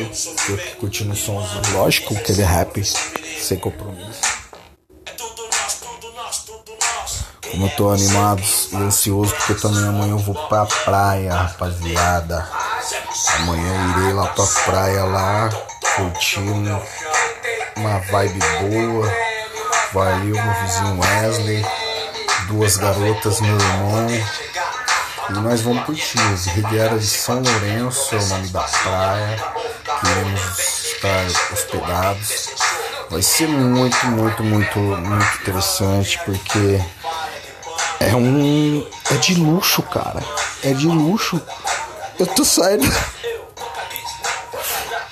Eu aqui curtindo o somzinho, lógico que ele é rap, sem compromisso. Como eu tô animado e ansioso, porque também amanhã eu vou pra praia, rapaziada. Amanhã eu irei lá pra praia lá, curtindo uma vibe boa. Vai eu, meu vizinho Wesley, duas garotas, meu irmão. E nós vamos curtir. Riviera de São Lourenço é o nome da praia. Queremos estar hospedados. Vai ser muito, muito, muito, muito interessante porque é um. É de luxo, cara. É de luxo. Eu tô saindo.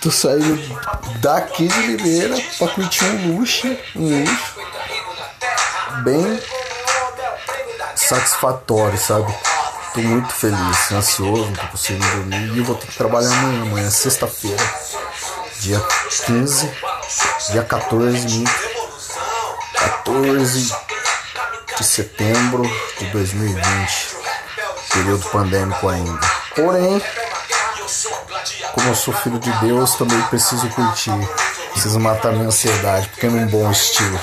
Tô saindo daqui de Limeira pra curtir um luxo. Um luxo. Bem satisfatório, sabe? Tô muito feliz, ansioso, não tô conseguindo dormir. E vou ter que trabalhar amanhã. Amanhã é sexta-feira, dia 15, dia 14, 14 de setembro de 2020, período pandêmico ainda. Porém, como eu sou filho de Deus, também preciso curtir, preciso matar minha ansiedade, porque é num bom estilo.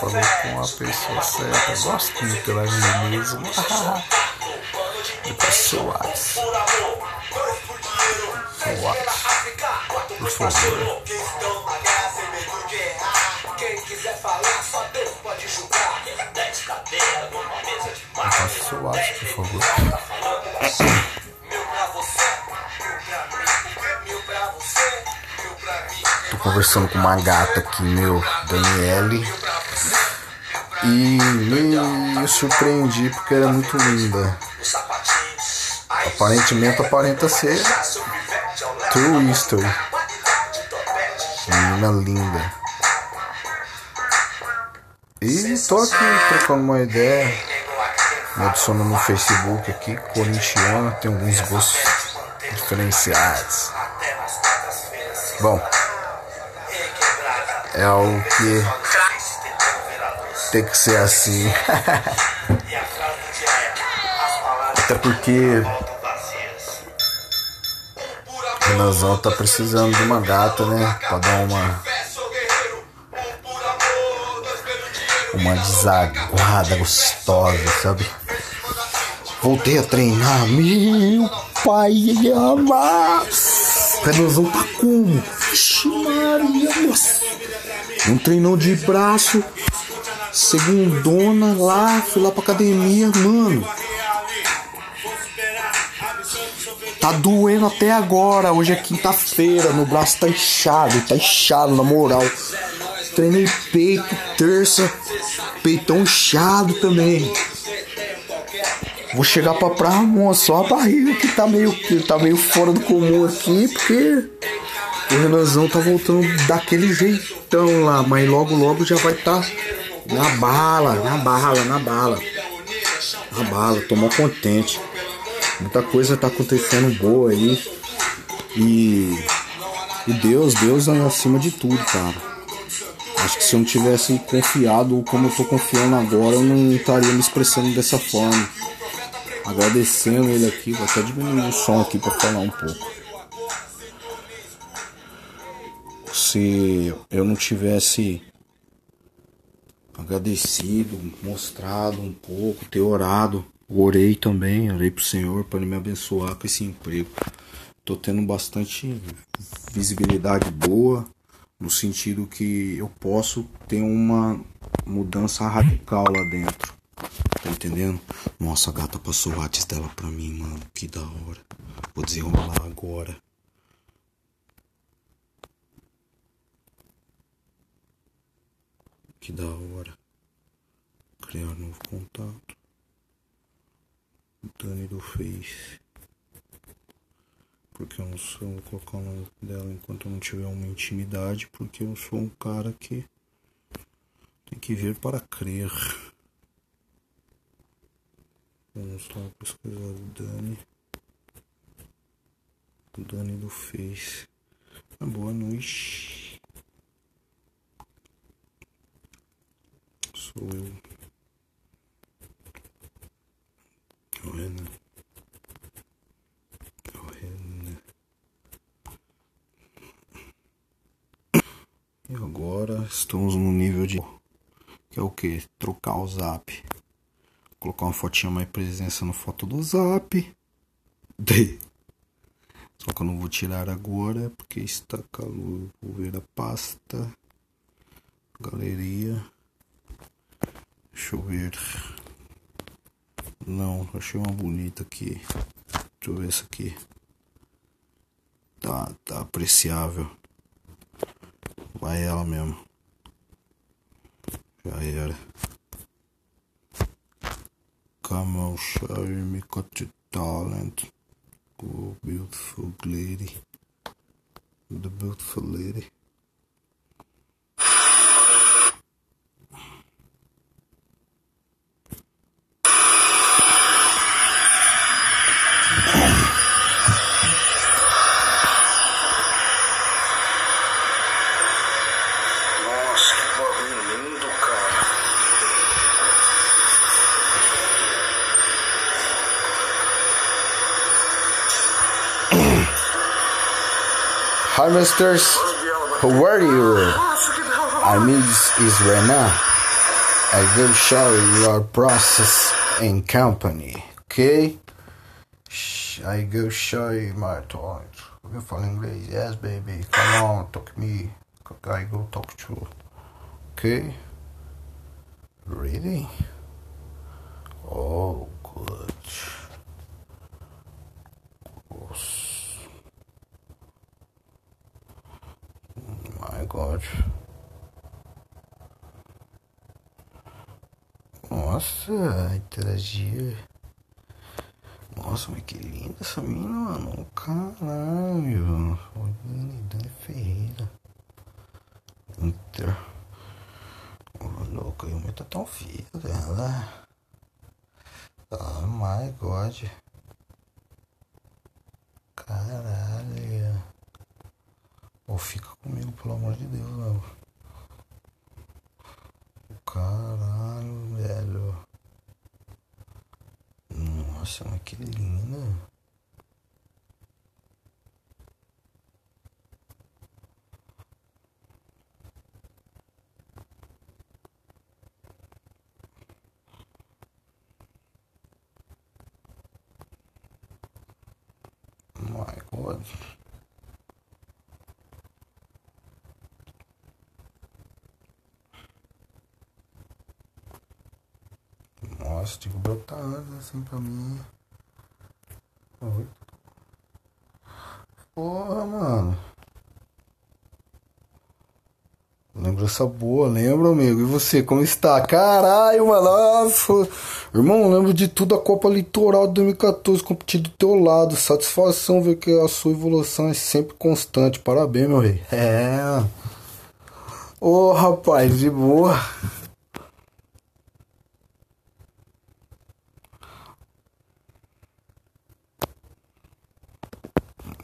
Falou com a pessoa certa, gosto muito da mim mesmo. Depois. Seu WhatsApp. Por favor. Seu WhatsApp, por favor. Conversando com uma gata aqui, meu, Daniele. E me surpreendi porque ela é muito linda. Aparentemente aparenta ser True History. Menina linda. E tô aqui trocando uma ideia. Me adiciona no Facebook aqui, corintiano, tem alguns gostos diferenciados. Bom, é algo que tem que ser assim. Até porque Renanzão tá precisando de uma gata, né? Pra dar uma. Uma desaguada gostosa, sabe? Voltei a treinar, meu pai ama. Renanzão tá como? Vixe Maria, nossa. Um treinão de braço, segundona lá, fui lá pra academia, mano. Tá doendo até agora. Hoje é quinta-feira, meu braço tá inchado, tá inchado na moral. Treinei peito, terça, peitão inchado também. Vou chegar pra praia, moça, só a barriga que tá meio, que tá meio fora do comum aqui, porque o Renanzão tá voltando daquele jeitão lá, mas logo logo já vai estar tá na bala, na bala, na bala. Na bala, tô mó contente. Muita coisa tá acontecendo boa aí. E, e Deus, Deus é acima de tudo, cara. Acho que se eu não tivesse confiado como eu tô confiando agora, eu não estaria me expressando dessa forma. Agradecendo ele aqui, vou até diminuir o som aqui para falar um pouco. Se eu não tivesse agradecido, mostrado um pouco, ter orado, orei também, orei pro Senhor para ele me abençoar com esse emprego. Tô tendo bastante visibilidade boa, No sentido que eu posso ter uma mudança radical lá dentro. Tá entendendo? Nossa, a gata passou o WhatsApp dela pra mim, mano. Que da hora. Vou desenrolar agora. Que da hora. Criar novo contato. Dani do Face. Porque eu não sou, vou colocar o nome dela enquanto eu não tiver uma intimidade, porque eu sou um cara que tem que ver para crer. Vamos lá pesquisar Dani. Dani do Face. Ah, boa noite. Sou eu. É o Renan. É o Renan. E agora estamos no nível de. Que é o que? Trocar o zap. Colocar uma fotinha mais presença no foto do zap. Só que eu não vou tirar agora porque está calor. Vou ver a pasta. Galeria. Deixa eu ver. Não, achei uma bonita aqui. Deixa eu ver essa aqui. Tá, tá apreciável. Vai ela mesmo. Já era. Come on, show me got your talent. Oh, beautiful lady. The beautiful lady. Hi, misters. How are you? I mean, is Rena. I will show you your process in company, okay? I go show you my talent. You fala inglês? Yes, baby. Come on, talk me. I go talk to. Okay? Really? Oh, good. Gross. God. Nossa, interagir. Nossa, mas que linda essa mina, mano. Caralho. Dani, Dani Ferreira. Inter. Ô, louco, o meu tá tão feio dela. Oh my god. Caralho. Fica comigo, pelo amor de Deus, não. Caralho, velho. Nossa, mas que linda. My God. Nossa, tipo, brotar assim pra mim. Oi. Porra, mano. Lembrança boa, lembra, amigo? E você, como está? Caralho, mano. Irmão, lembro de tudo a Copa Litoral de 2014 competido do teu lado. Satisfação ver que a sua evolução é sempre constante. Parabéns, meu rei. É. Ô, rapaz, de boa.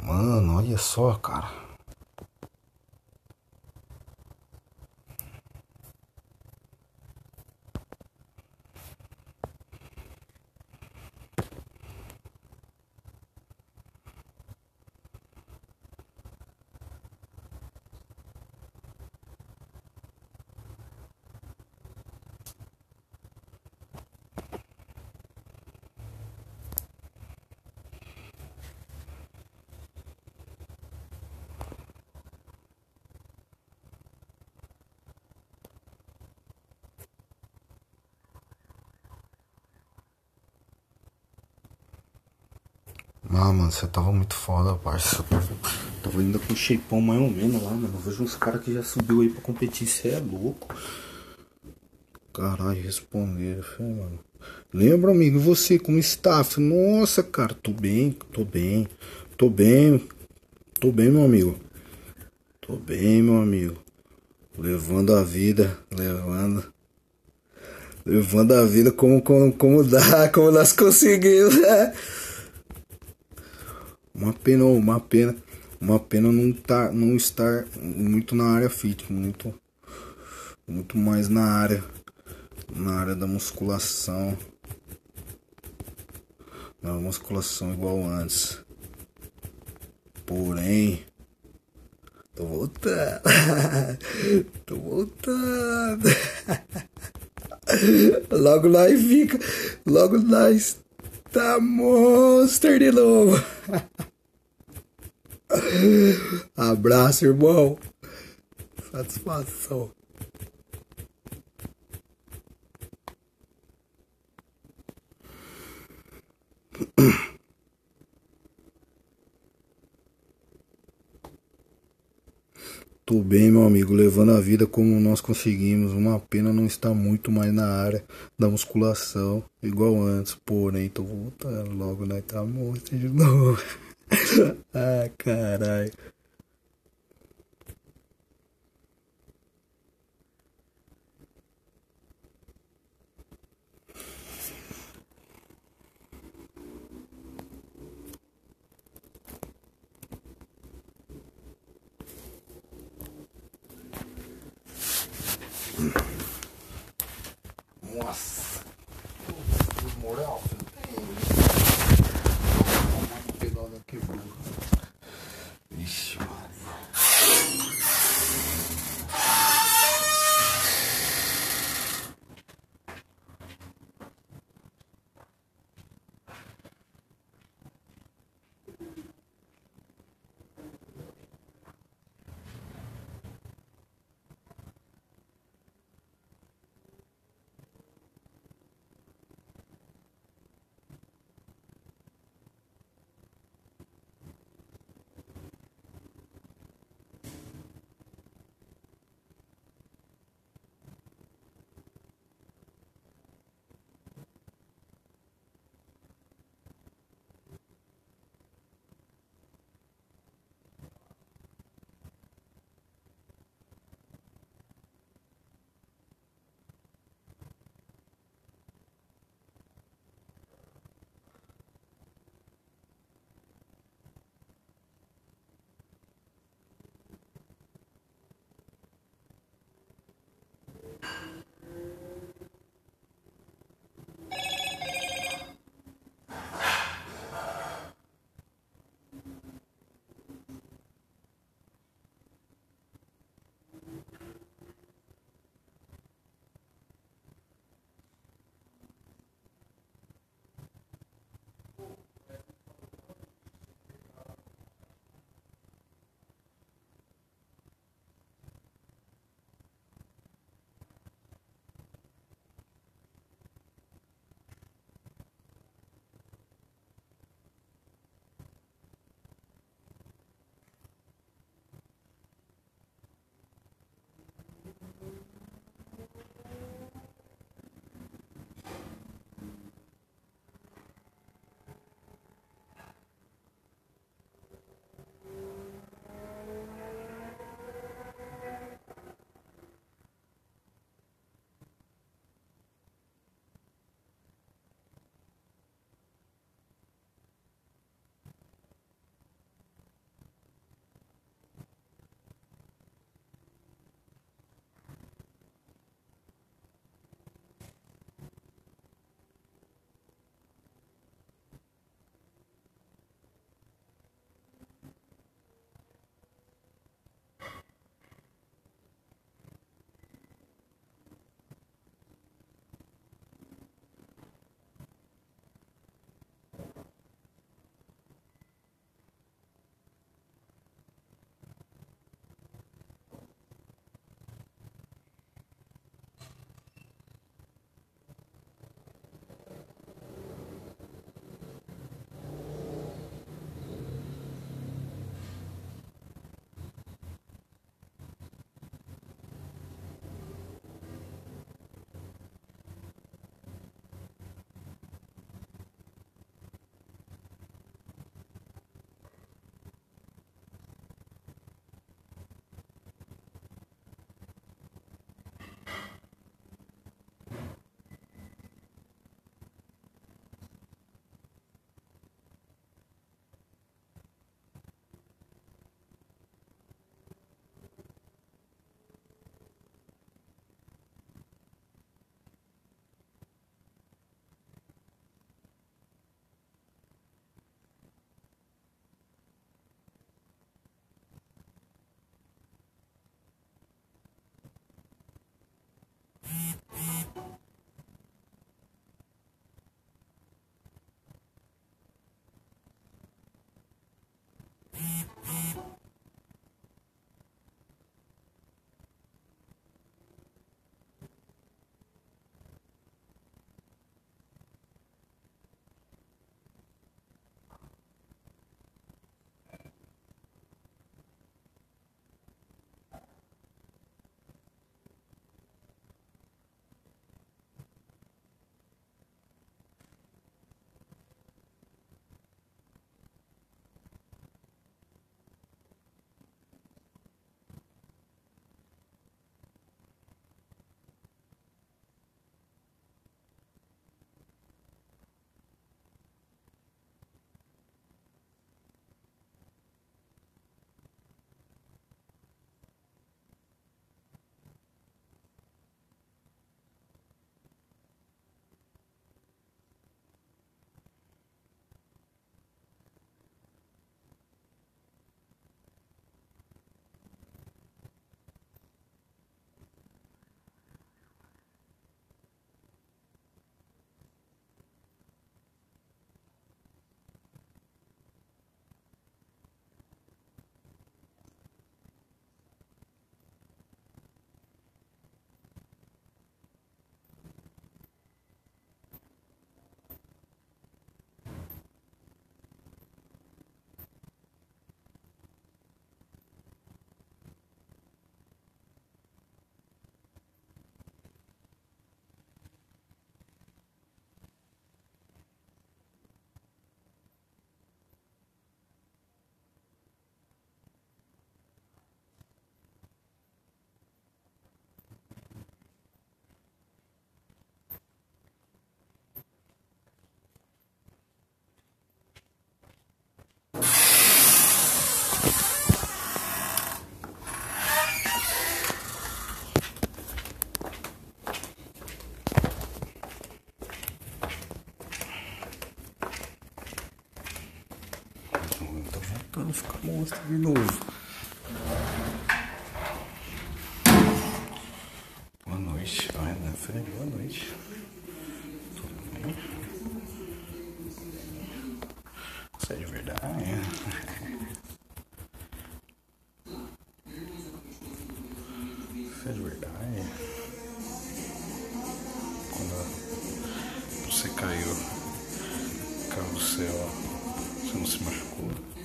Mano, olha só, cara. Você tava muito foda, parça. Tava ainda com shapeão mais ou menos lá, mano. Eu vejo uns caras que já subiu aí pra competir, você é louco. Caralho, responderam, filho, mano. Lembra, amigo, você como staff? Nossa, cara, tô bem, tô bem, tô bem, tô bem, meu amigo. Tô bem, meu amigo. Levando a vida, levando. Levando a vida como, como, como dá, como nós conseguimos, pena, uma pena. Uma pena não, tá, não estar muito na área fit, muito, muito mais na área, na área da musculação. Na musculação igual antes. Porém, tô voltando. tô voltando. Logo nós fica, logo nós tá monster de novo. Abraço, irmão. Satisfação. Tô bem, meu amigo, levando a vida como nós conseguimos. Uma pena não estar muito mais na área da musculação, igual antes. Porém, tô voltando logo, né? Tá monstro de novo. ah, caralho. Monstro de novo. Boa noite. Ai, na frente, boa noite. Tudo bem? Você é de verdade? Você é de verdade? Quando você caiu, caiu do céu, você não se machucou?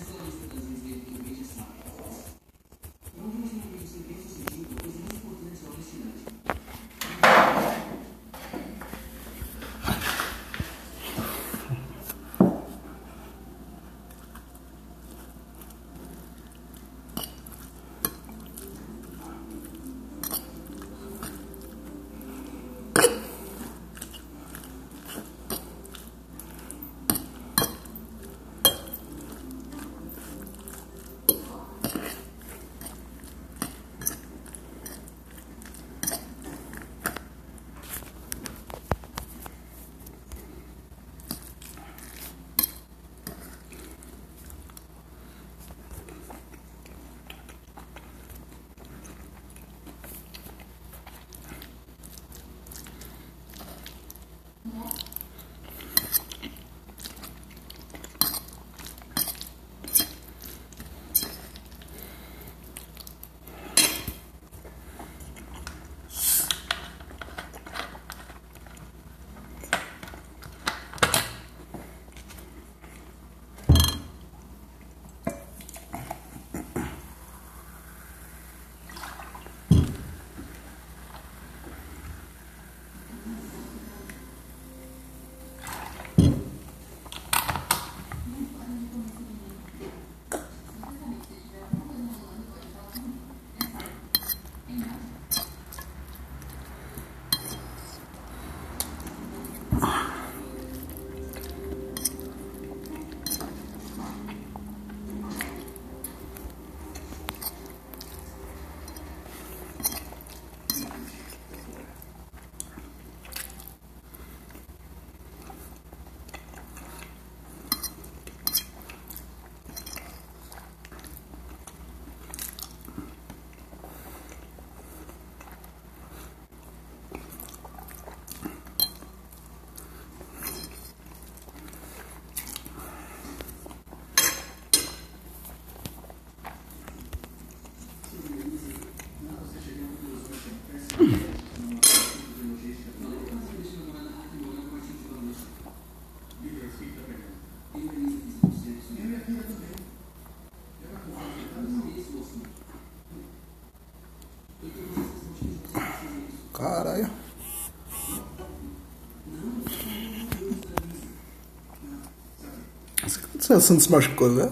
Você não se machucou, né?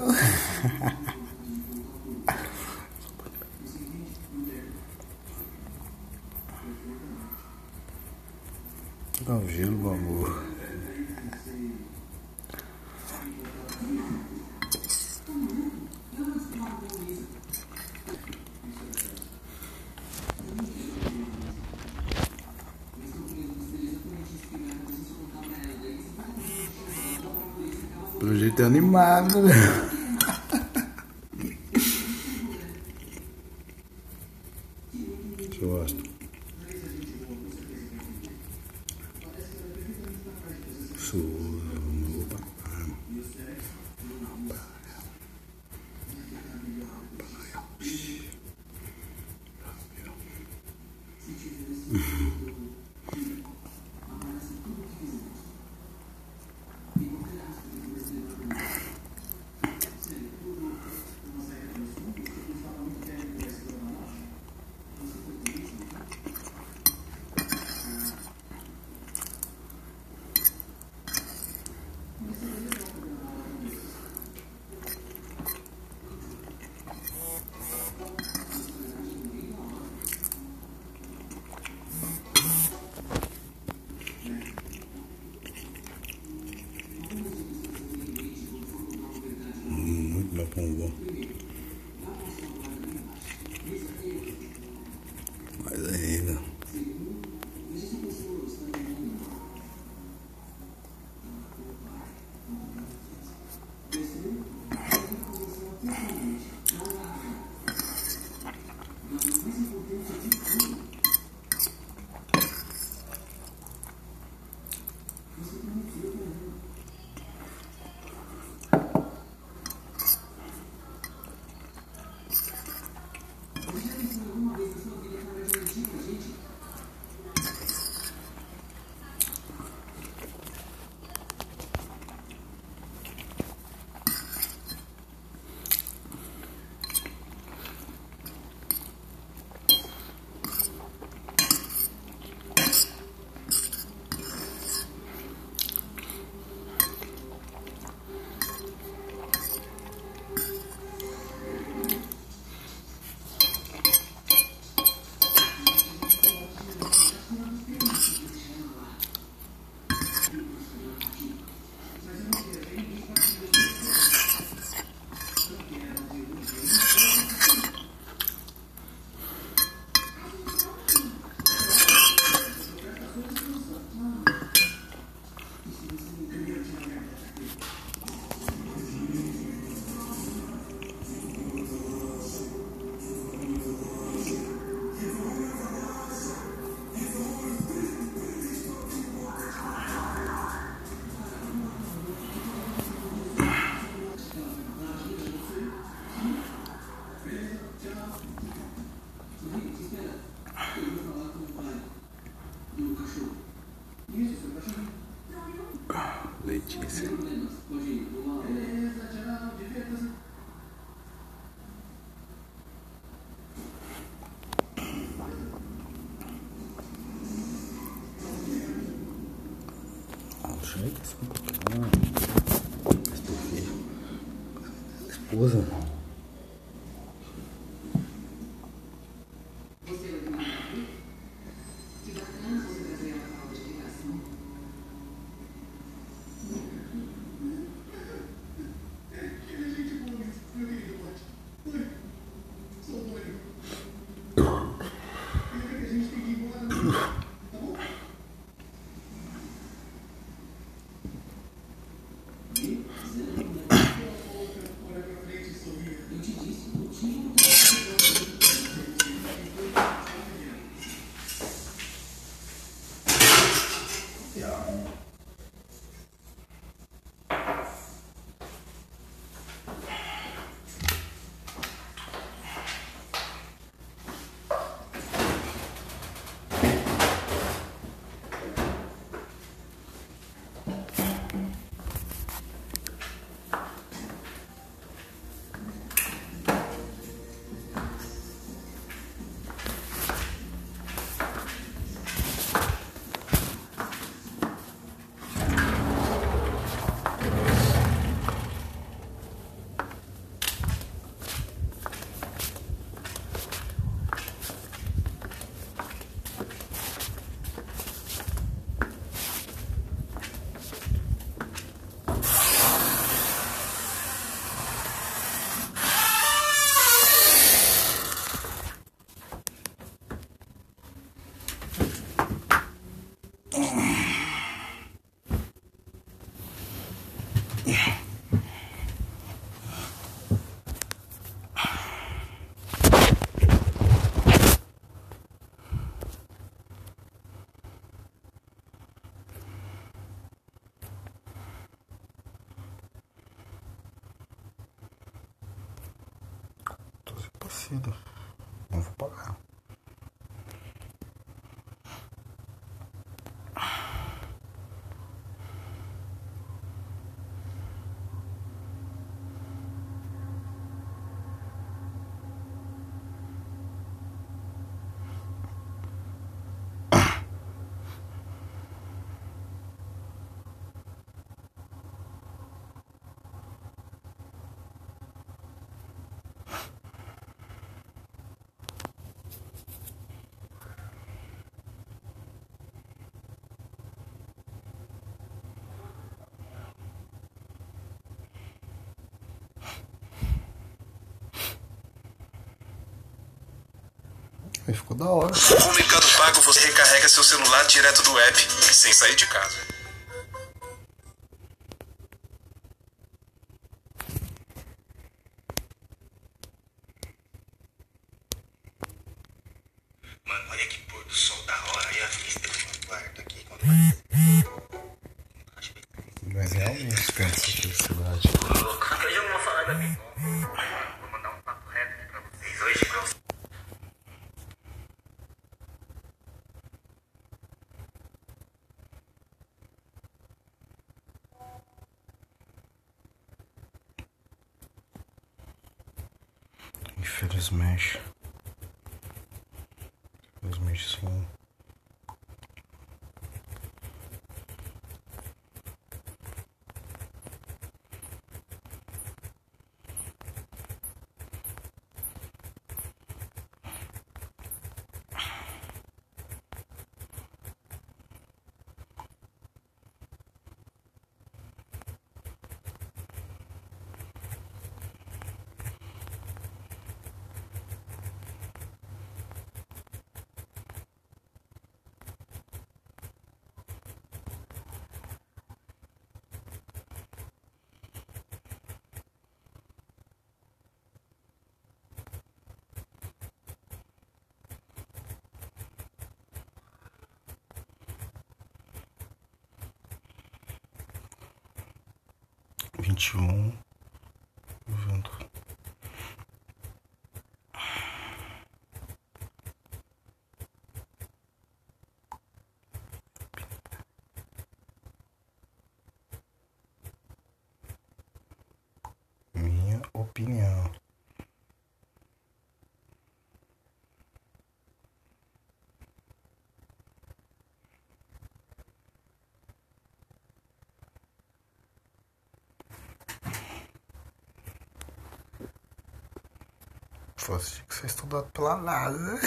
Dá um gelo, meu amor. É animado, né? Opa. Muito Sit up. Aí ficou da hora. Com o Mercado Pago você recarrega seu celular direto do app, sem sair de casa. Smash. Vinte e um. Vendo. Minha opinião. Tinha que ser estudado pela NASA.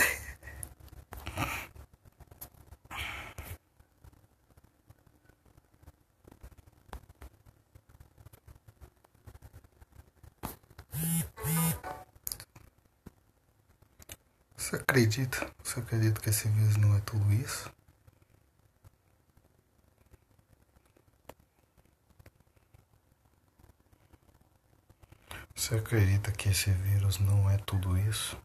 Você acredita? Você acredita que esse vírus não é tudo isso? Você acredita que esse vírus não é tudo isso?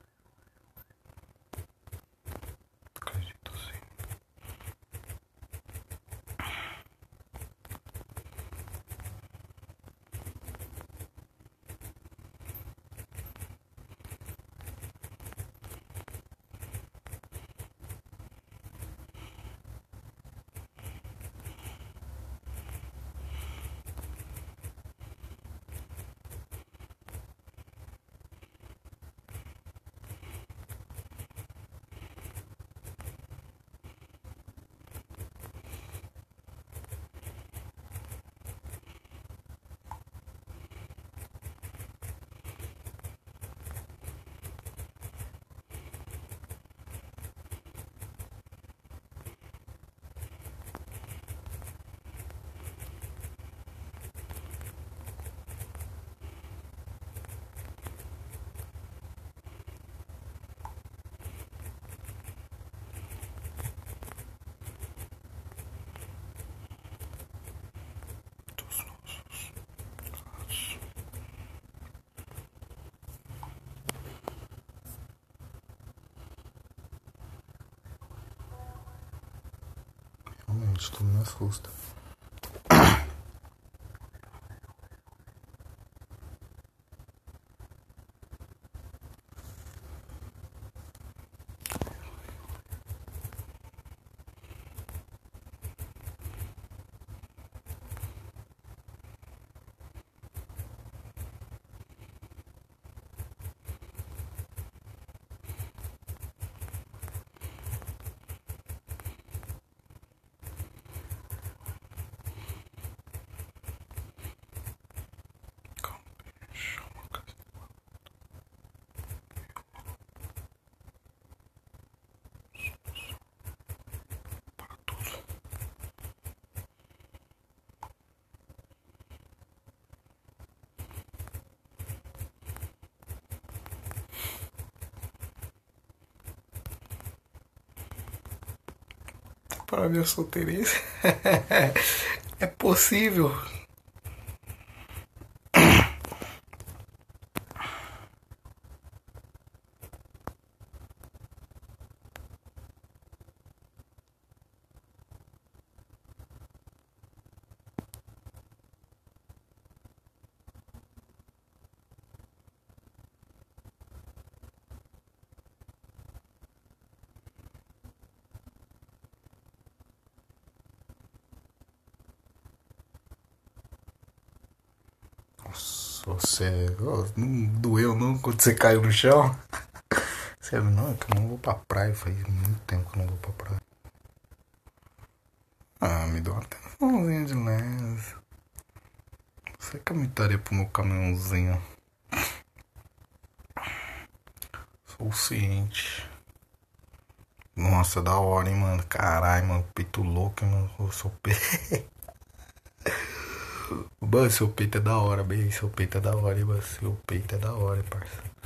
gusta. Para minha solteirice. é possível. Você. ó, Não doeu não quando você caiu no chão? Você não, é que eu não vou pra praia. Faz muito tempo que eu não vou pra praia. Ah, me dá uma atençãozinha de leve. Você que eu me daria pro meu caminhãozinho. Sou ciente. Nossa, da hora, hein, mano. Caralho, mano. Peito louco, hein, mano. Eu sou peito. Mano, seu peito é da hora, bem. Seu peito é da hora, hein, mano. Seu peito é da hora, parça.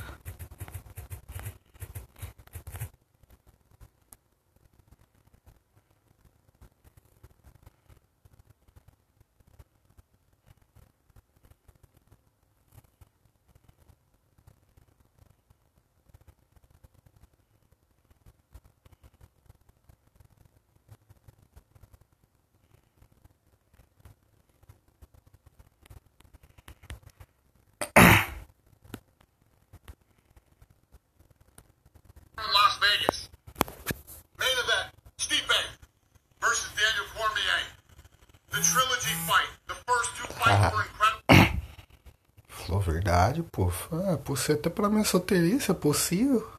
Ser até pra minha solteirice, é possível.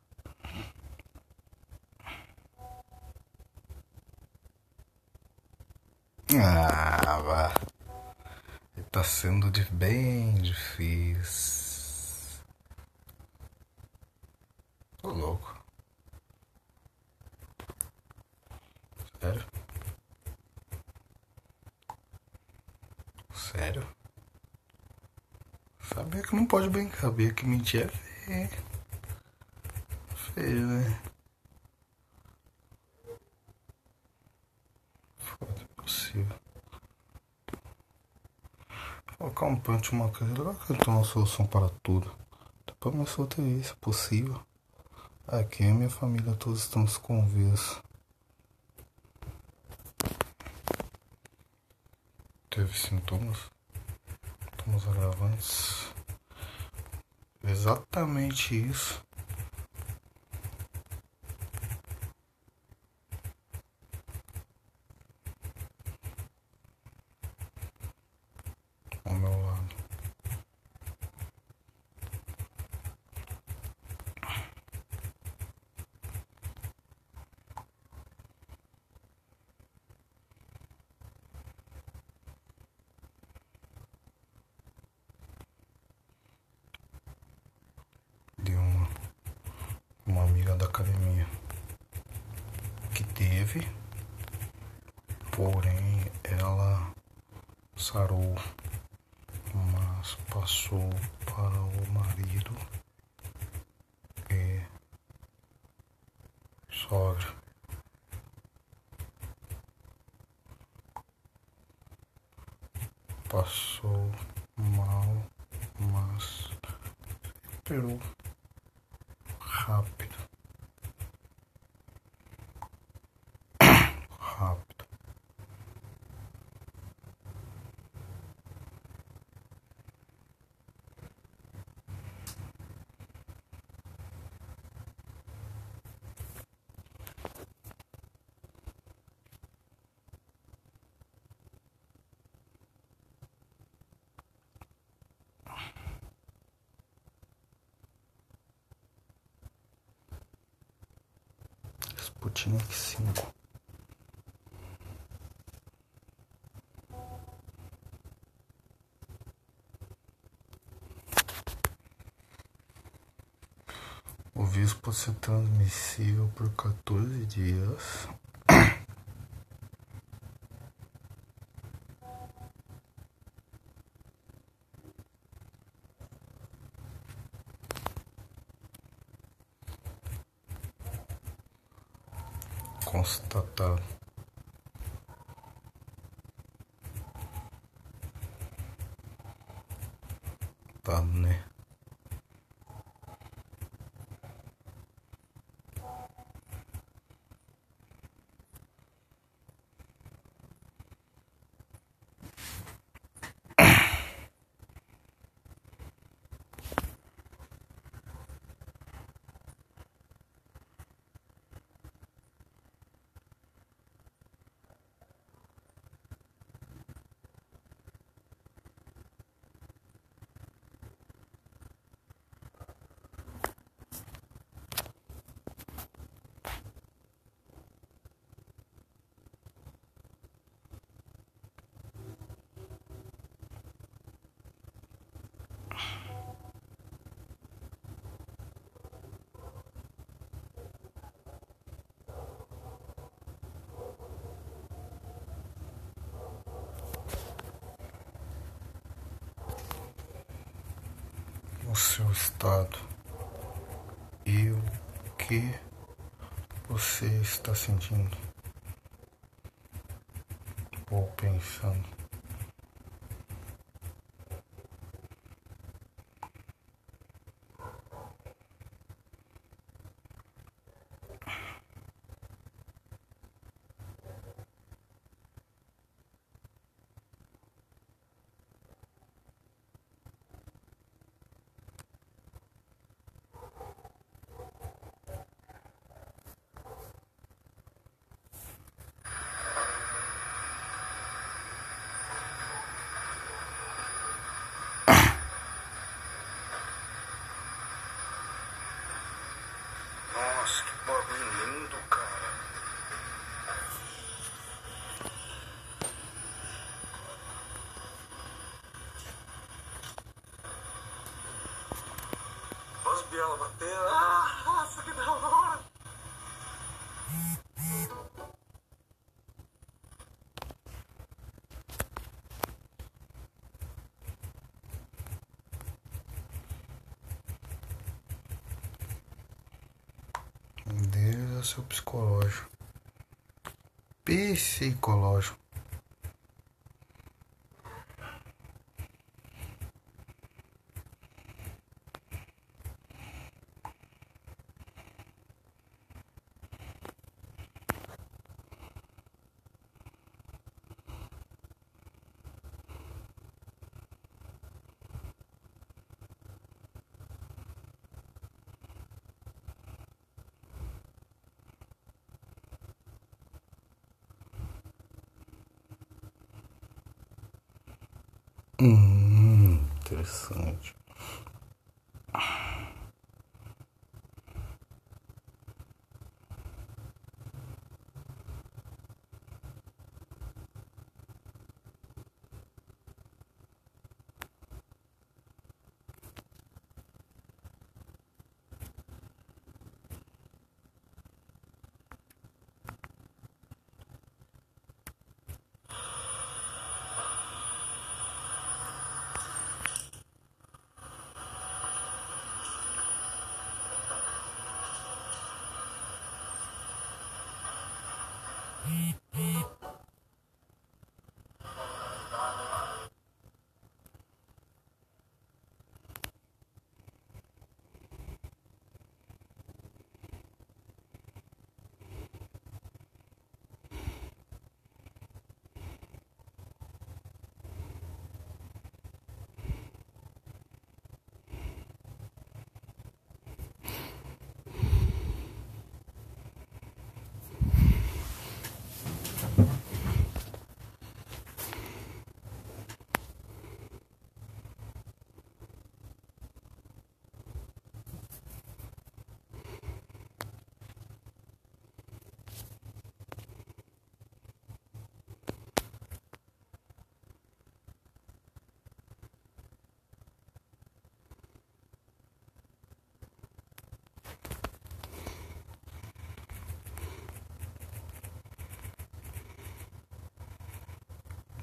Ah, vá. Tá sendo de bem difícil. louco. Sério? Sério? Sabia que não pode brincar, sabia que mentir é feio. Feio, né? Foda, impossível. Colocar um punch, uma coisa, ela cantou uma solução para tudo. Depois me soltei isso, possível. Aqui a minha família todos estamos convivos. Teve sintomas? Sintomas agravantes? Exatamente isso. Ao meu lado. de uma, uma amiga da academia que teve, porém ela sarou, mas passou para o marido e sogra. Passou mal, mas recuperou rápido. rápido. Sputnik 5. O vírus pode ser transmissível por 14 dias. Constatado. Tá, né? O seu estado e o que você está sentindo ou pensando. Dela batendo. Ah, nossa, que da hora! Deus é seu psicológico. Psicológico. Hum, interessante.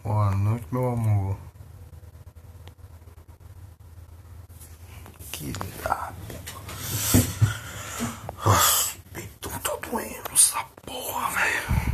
Boa noite, meu amor. Que diabo. Nossa, o peito tá doendo essa porra, velho.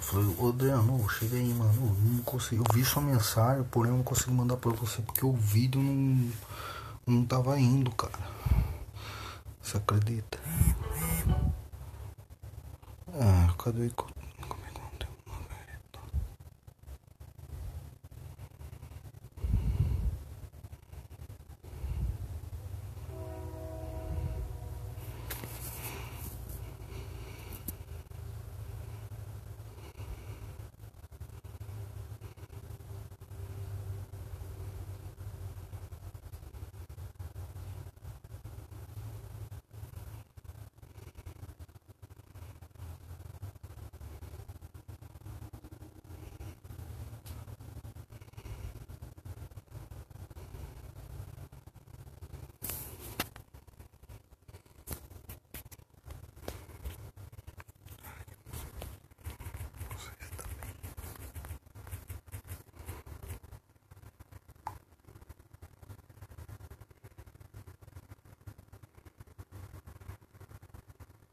Falei, falei, ô Adriano, chega aí, mano. Eu não consigo. Eu vi sua mensagem, porém eu não consigo mandar pra você porque o vídeo não, não tava indo, cara. Você acredita? Ah, cadê o.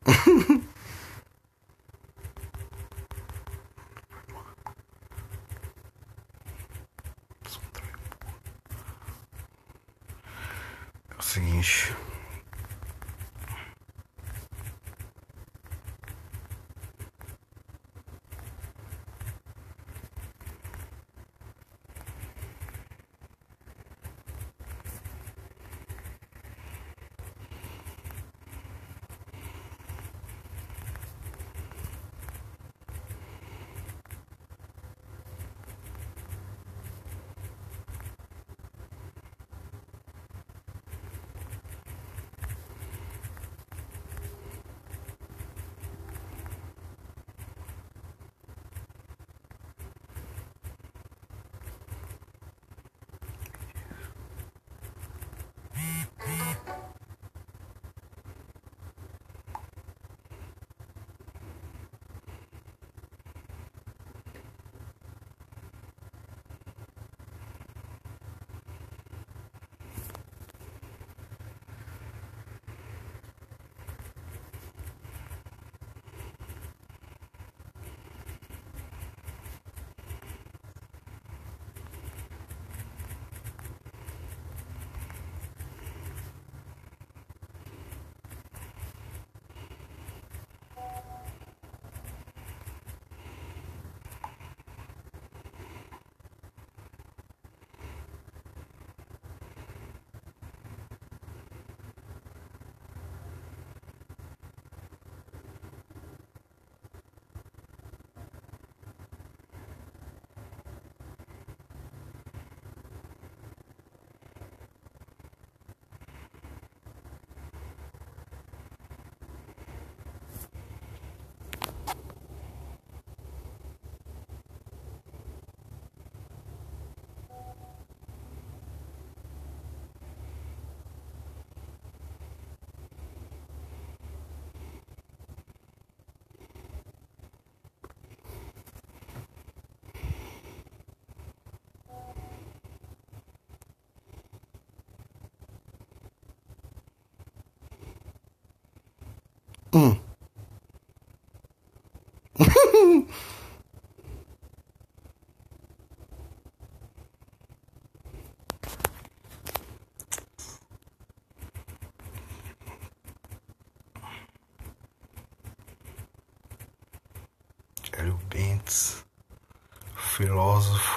É o seguinte. Hum. Hélio Bentes, filósofo.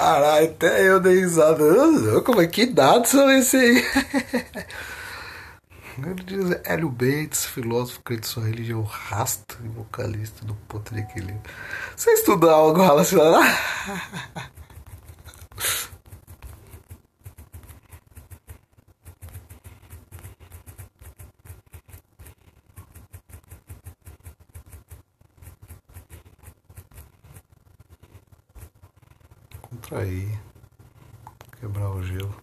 Caralho, até eu dei risada. Como é que dados são esse aí? Ele diz Hélio Bates, filósofo, crente sua religião, rasta e vocalista do Ponto de Equilíbrio. Você estudou algo relacionado? Contrair, quebrar o gelo.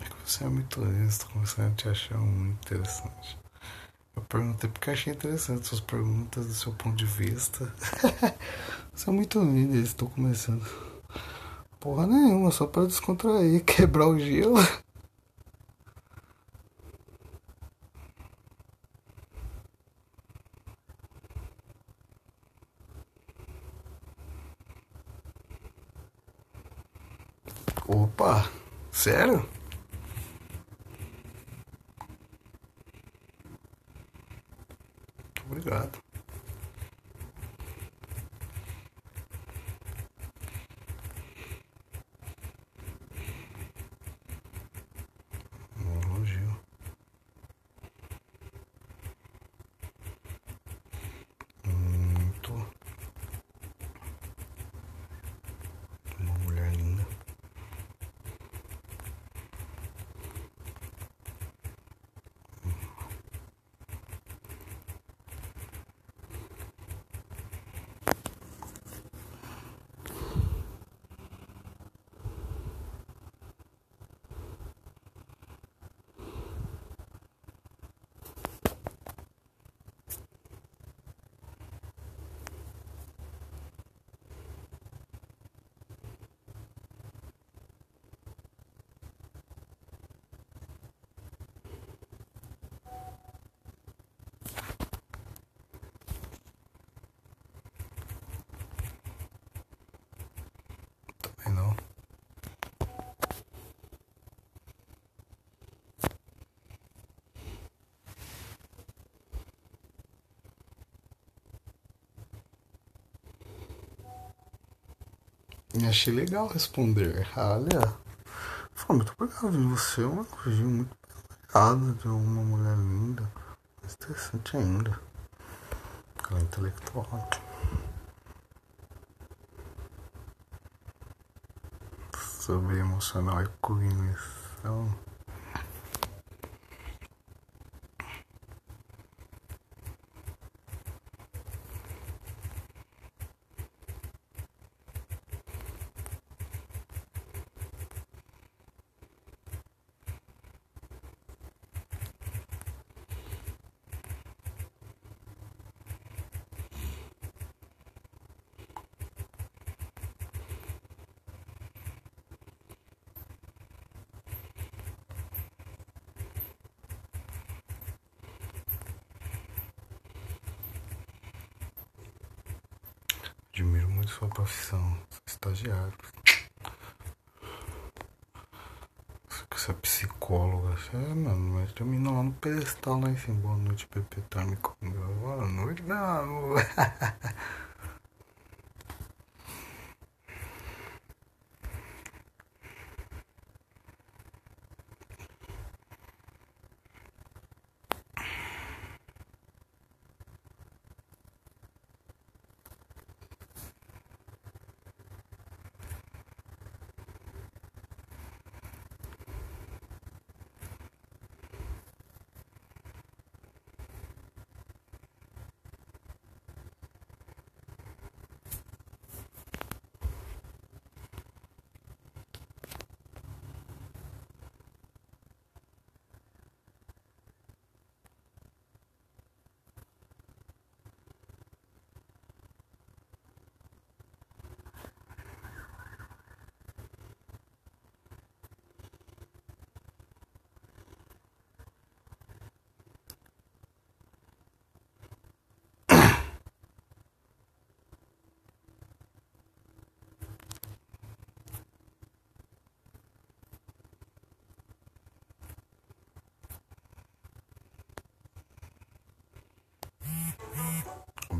É que Você é muito lindo, tô começando a te achar muito interessante. Eu perguntei porque achei interessante suas perguntas do seu ponto de vista. É muito lindo, estou começando. Porra nenhuma, só pra descontrair, quebrar o gelo. Opa, sério? Obrigado. Um elogio. Muito. Uma mulher linda. E achei legal responder. Olha. Fala, muito obrigado. Você é uma coisa muito obrigado de uma mulher linda. Mais interessante ainda. Ela é intelectual. Sobre emocional e cognição. Admiro muito sua profissão, sou estagiário. Você é psicóloga, você é, mano, mas termina lá no pedestal lá em cima. Boa noite, Pepe tá me comendo. Boa noite, meu amor.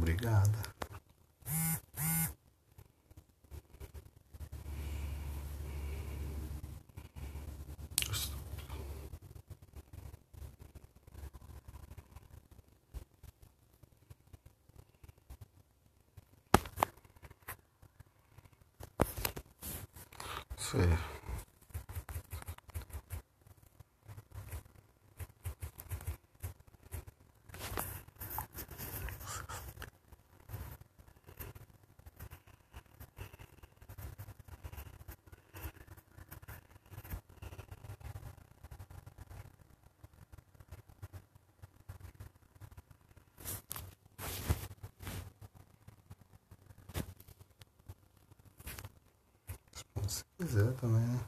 Obrigada. Sei. Se quiser também, né?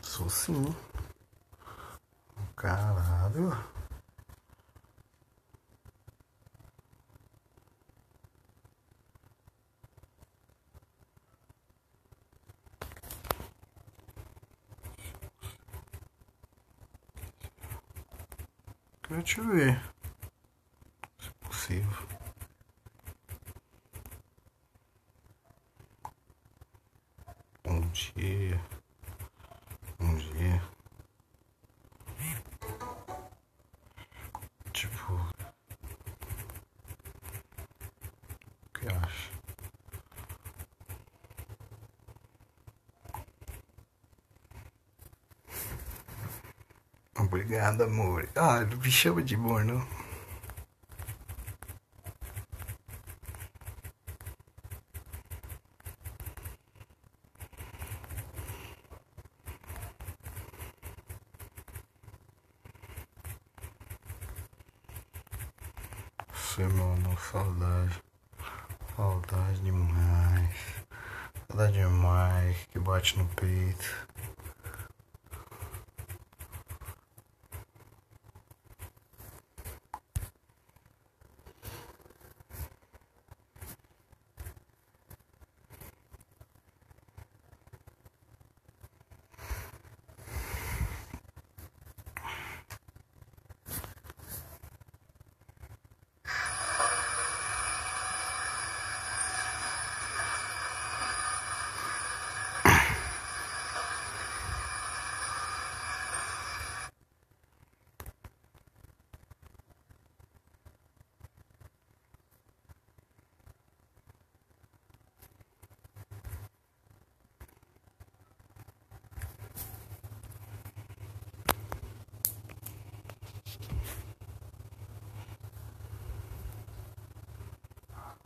Sou sim. Caralho. Quero te ver. Se possível. Bom dia. Bom dia. Tipo. O que acha? Obrigado, amor. Ah, não me chama de amor, não. Amor, saudade. Saudade demais. Saudade demais que bate no peito.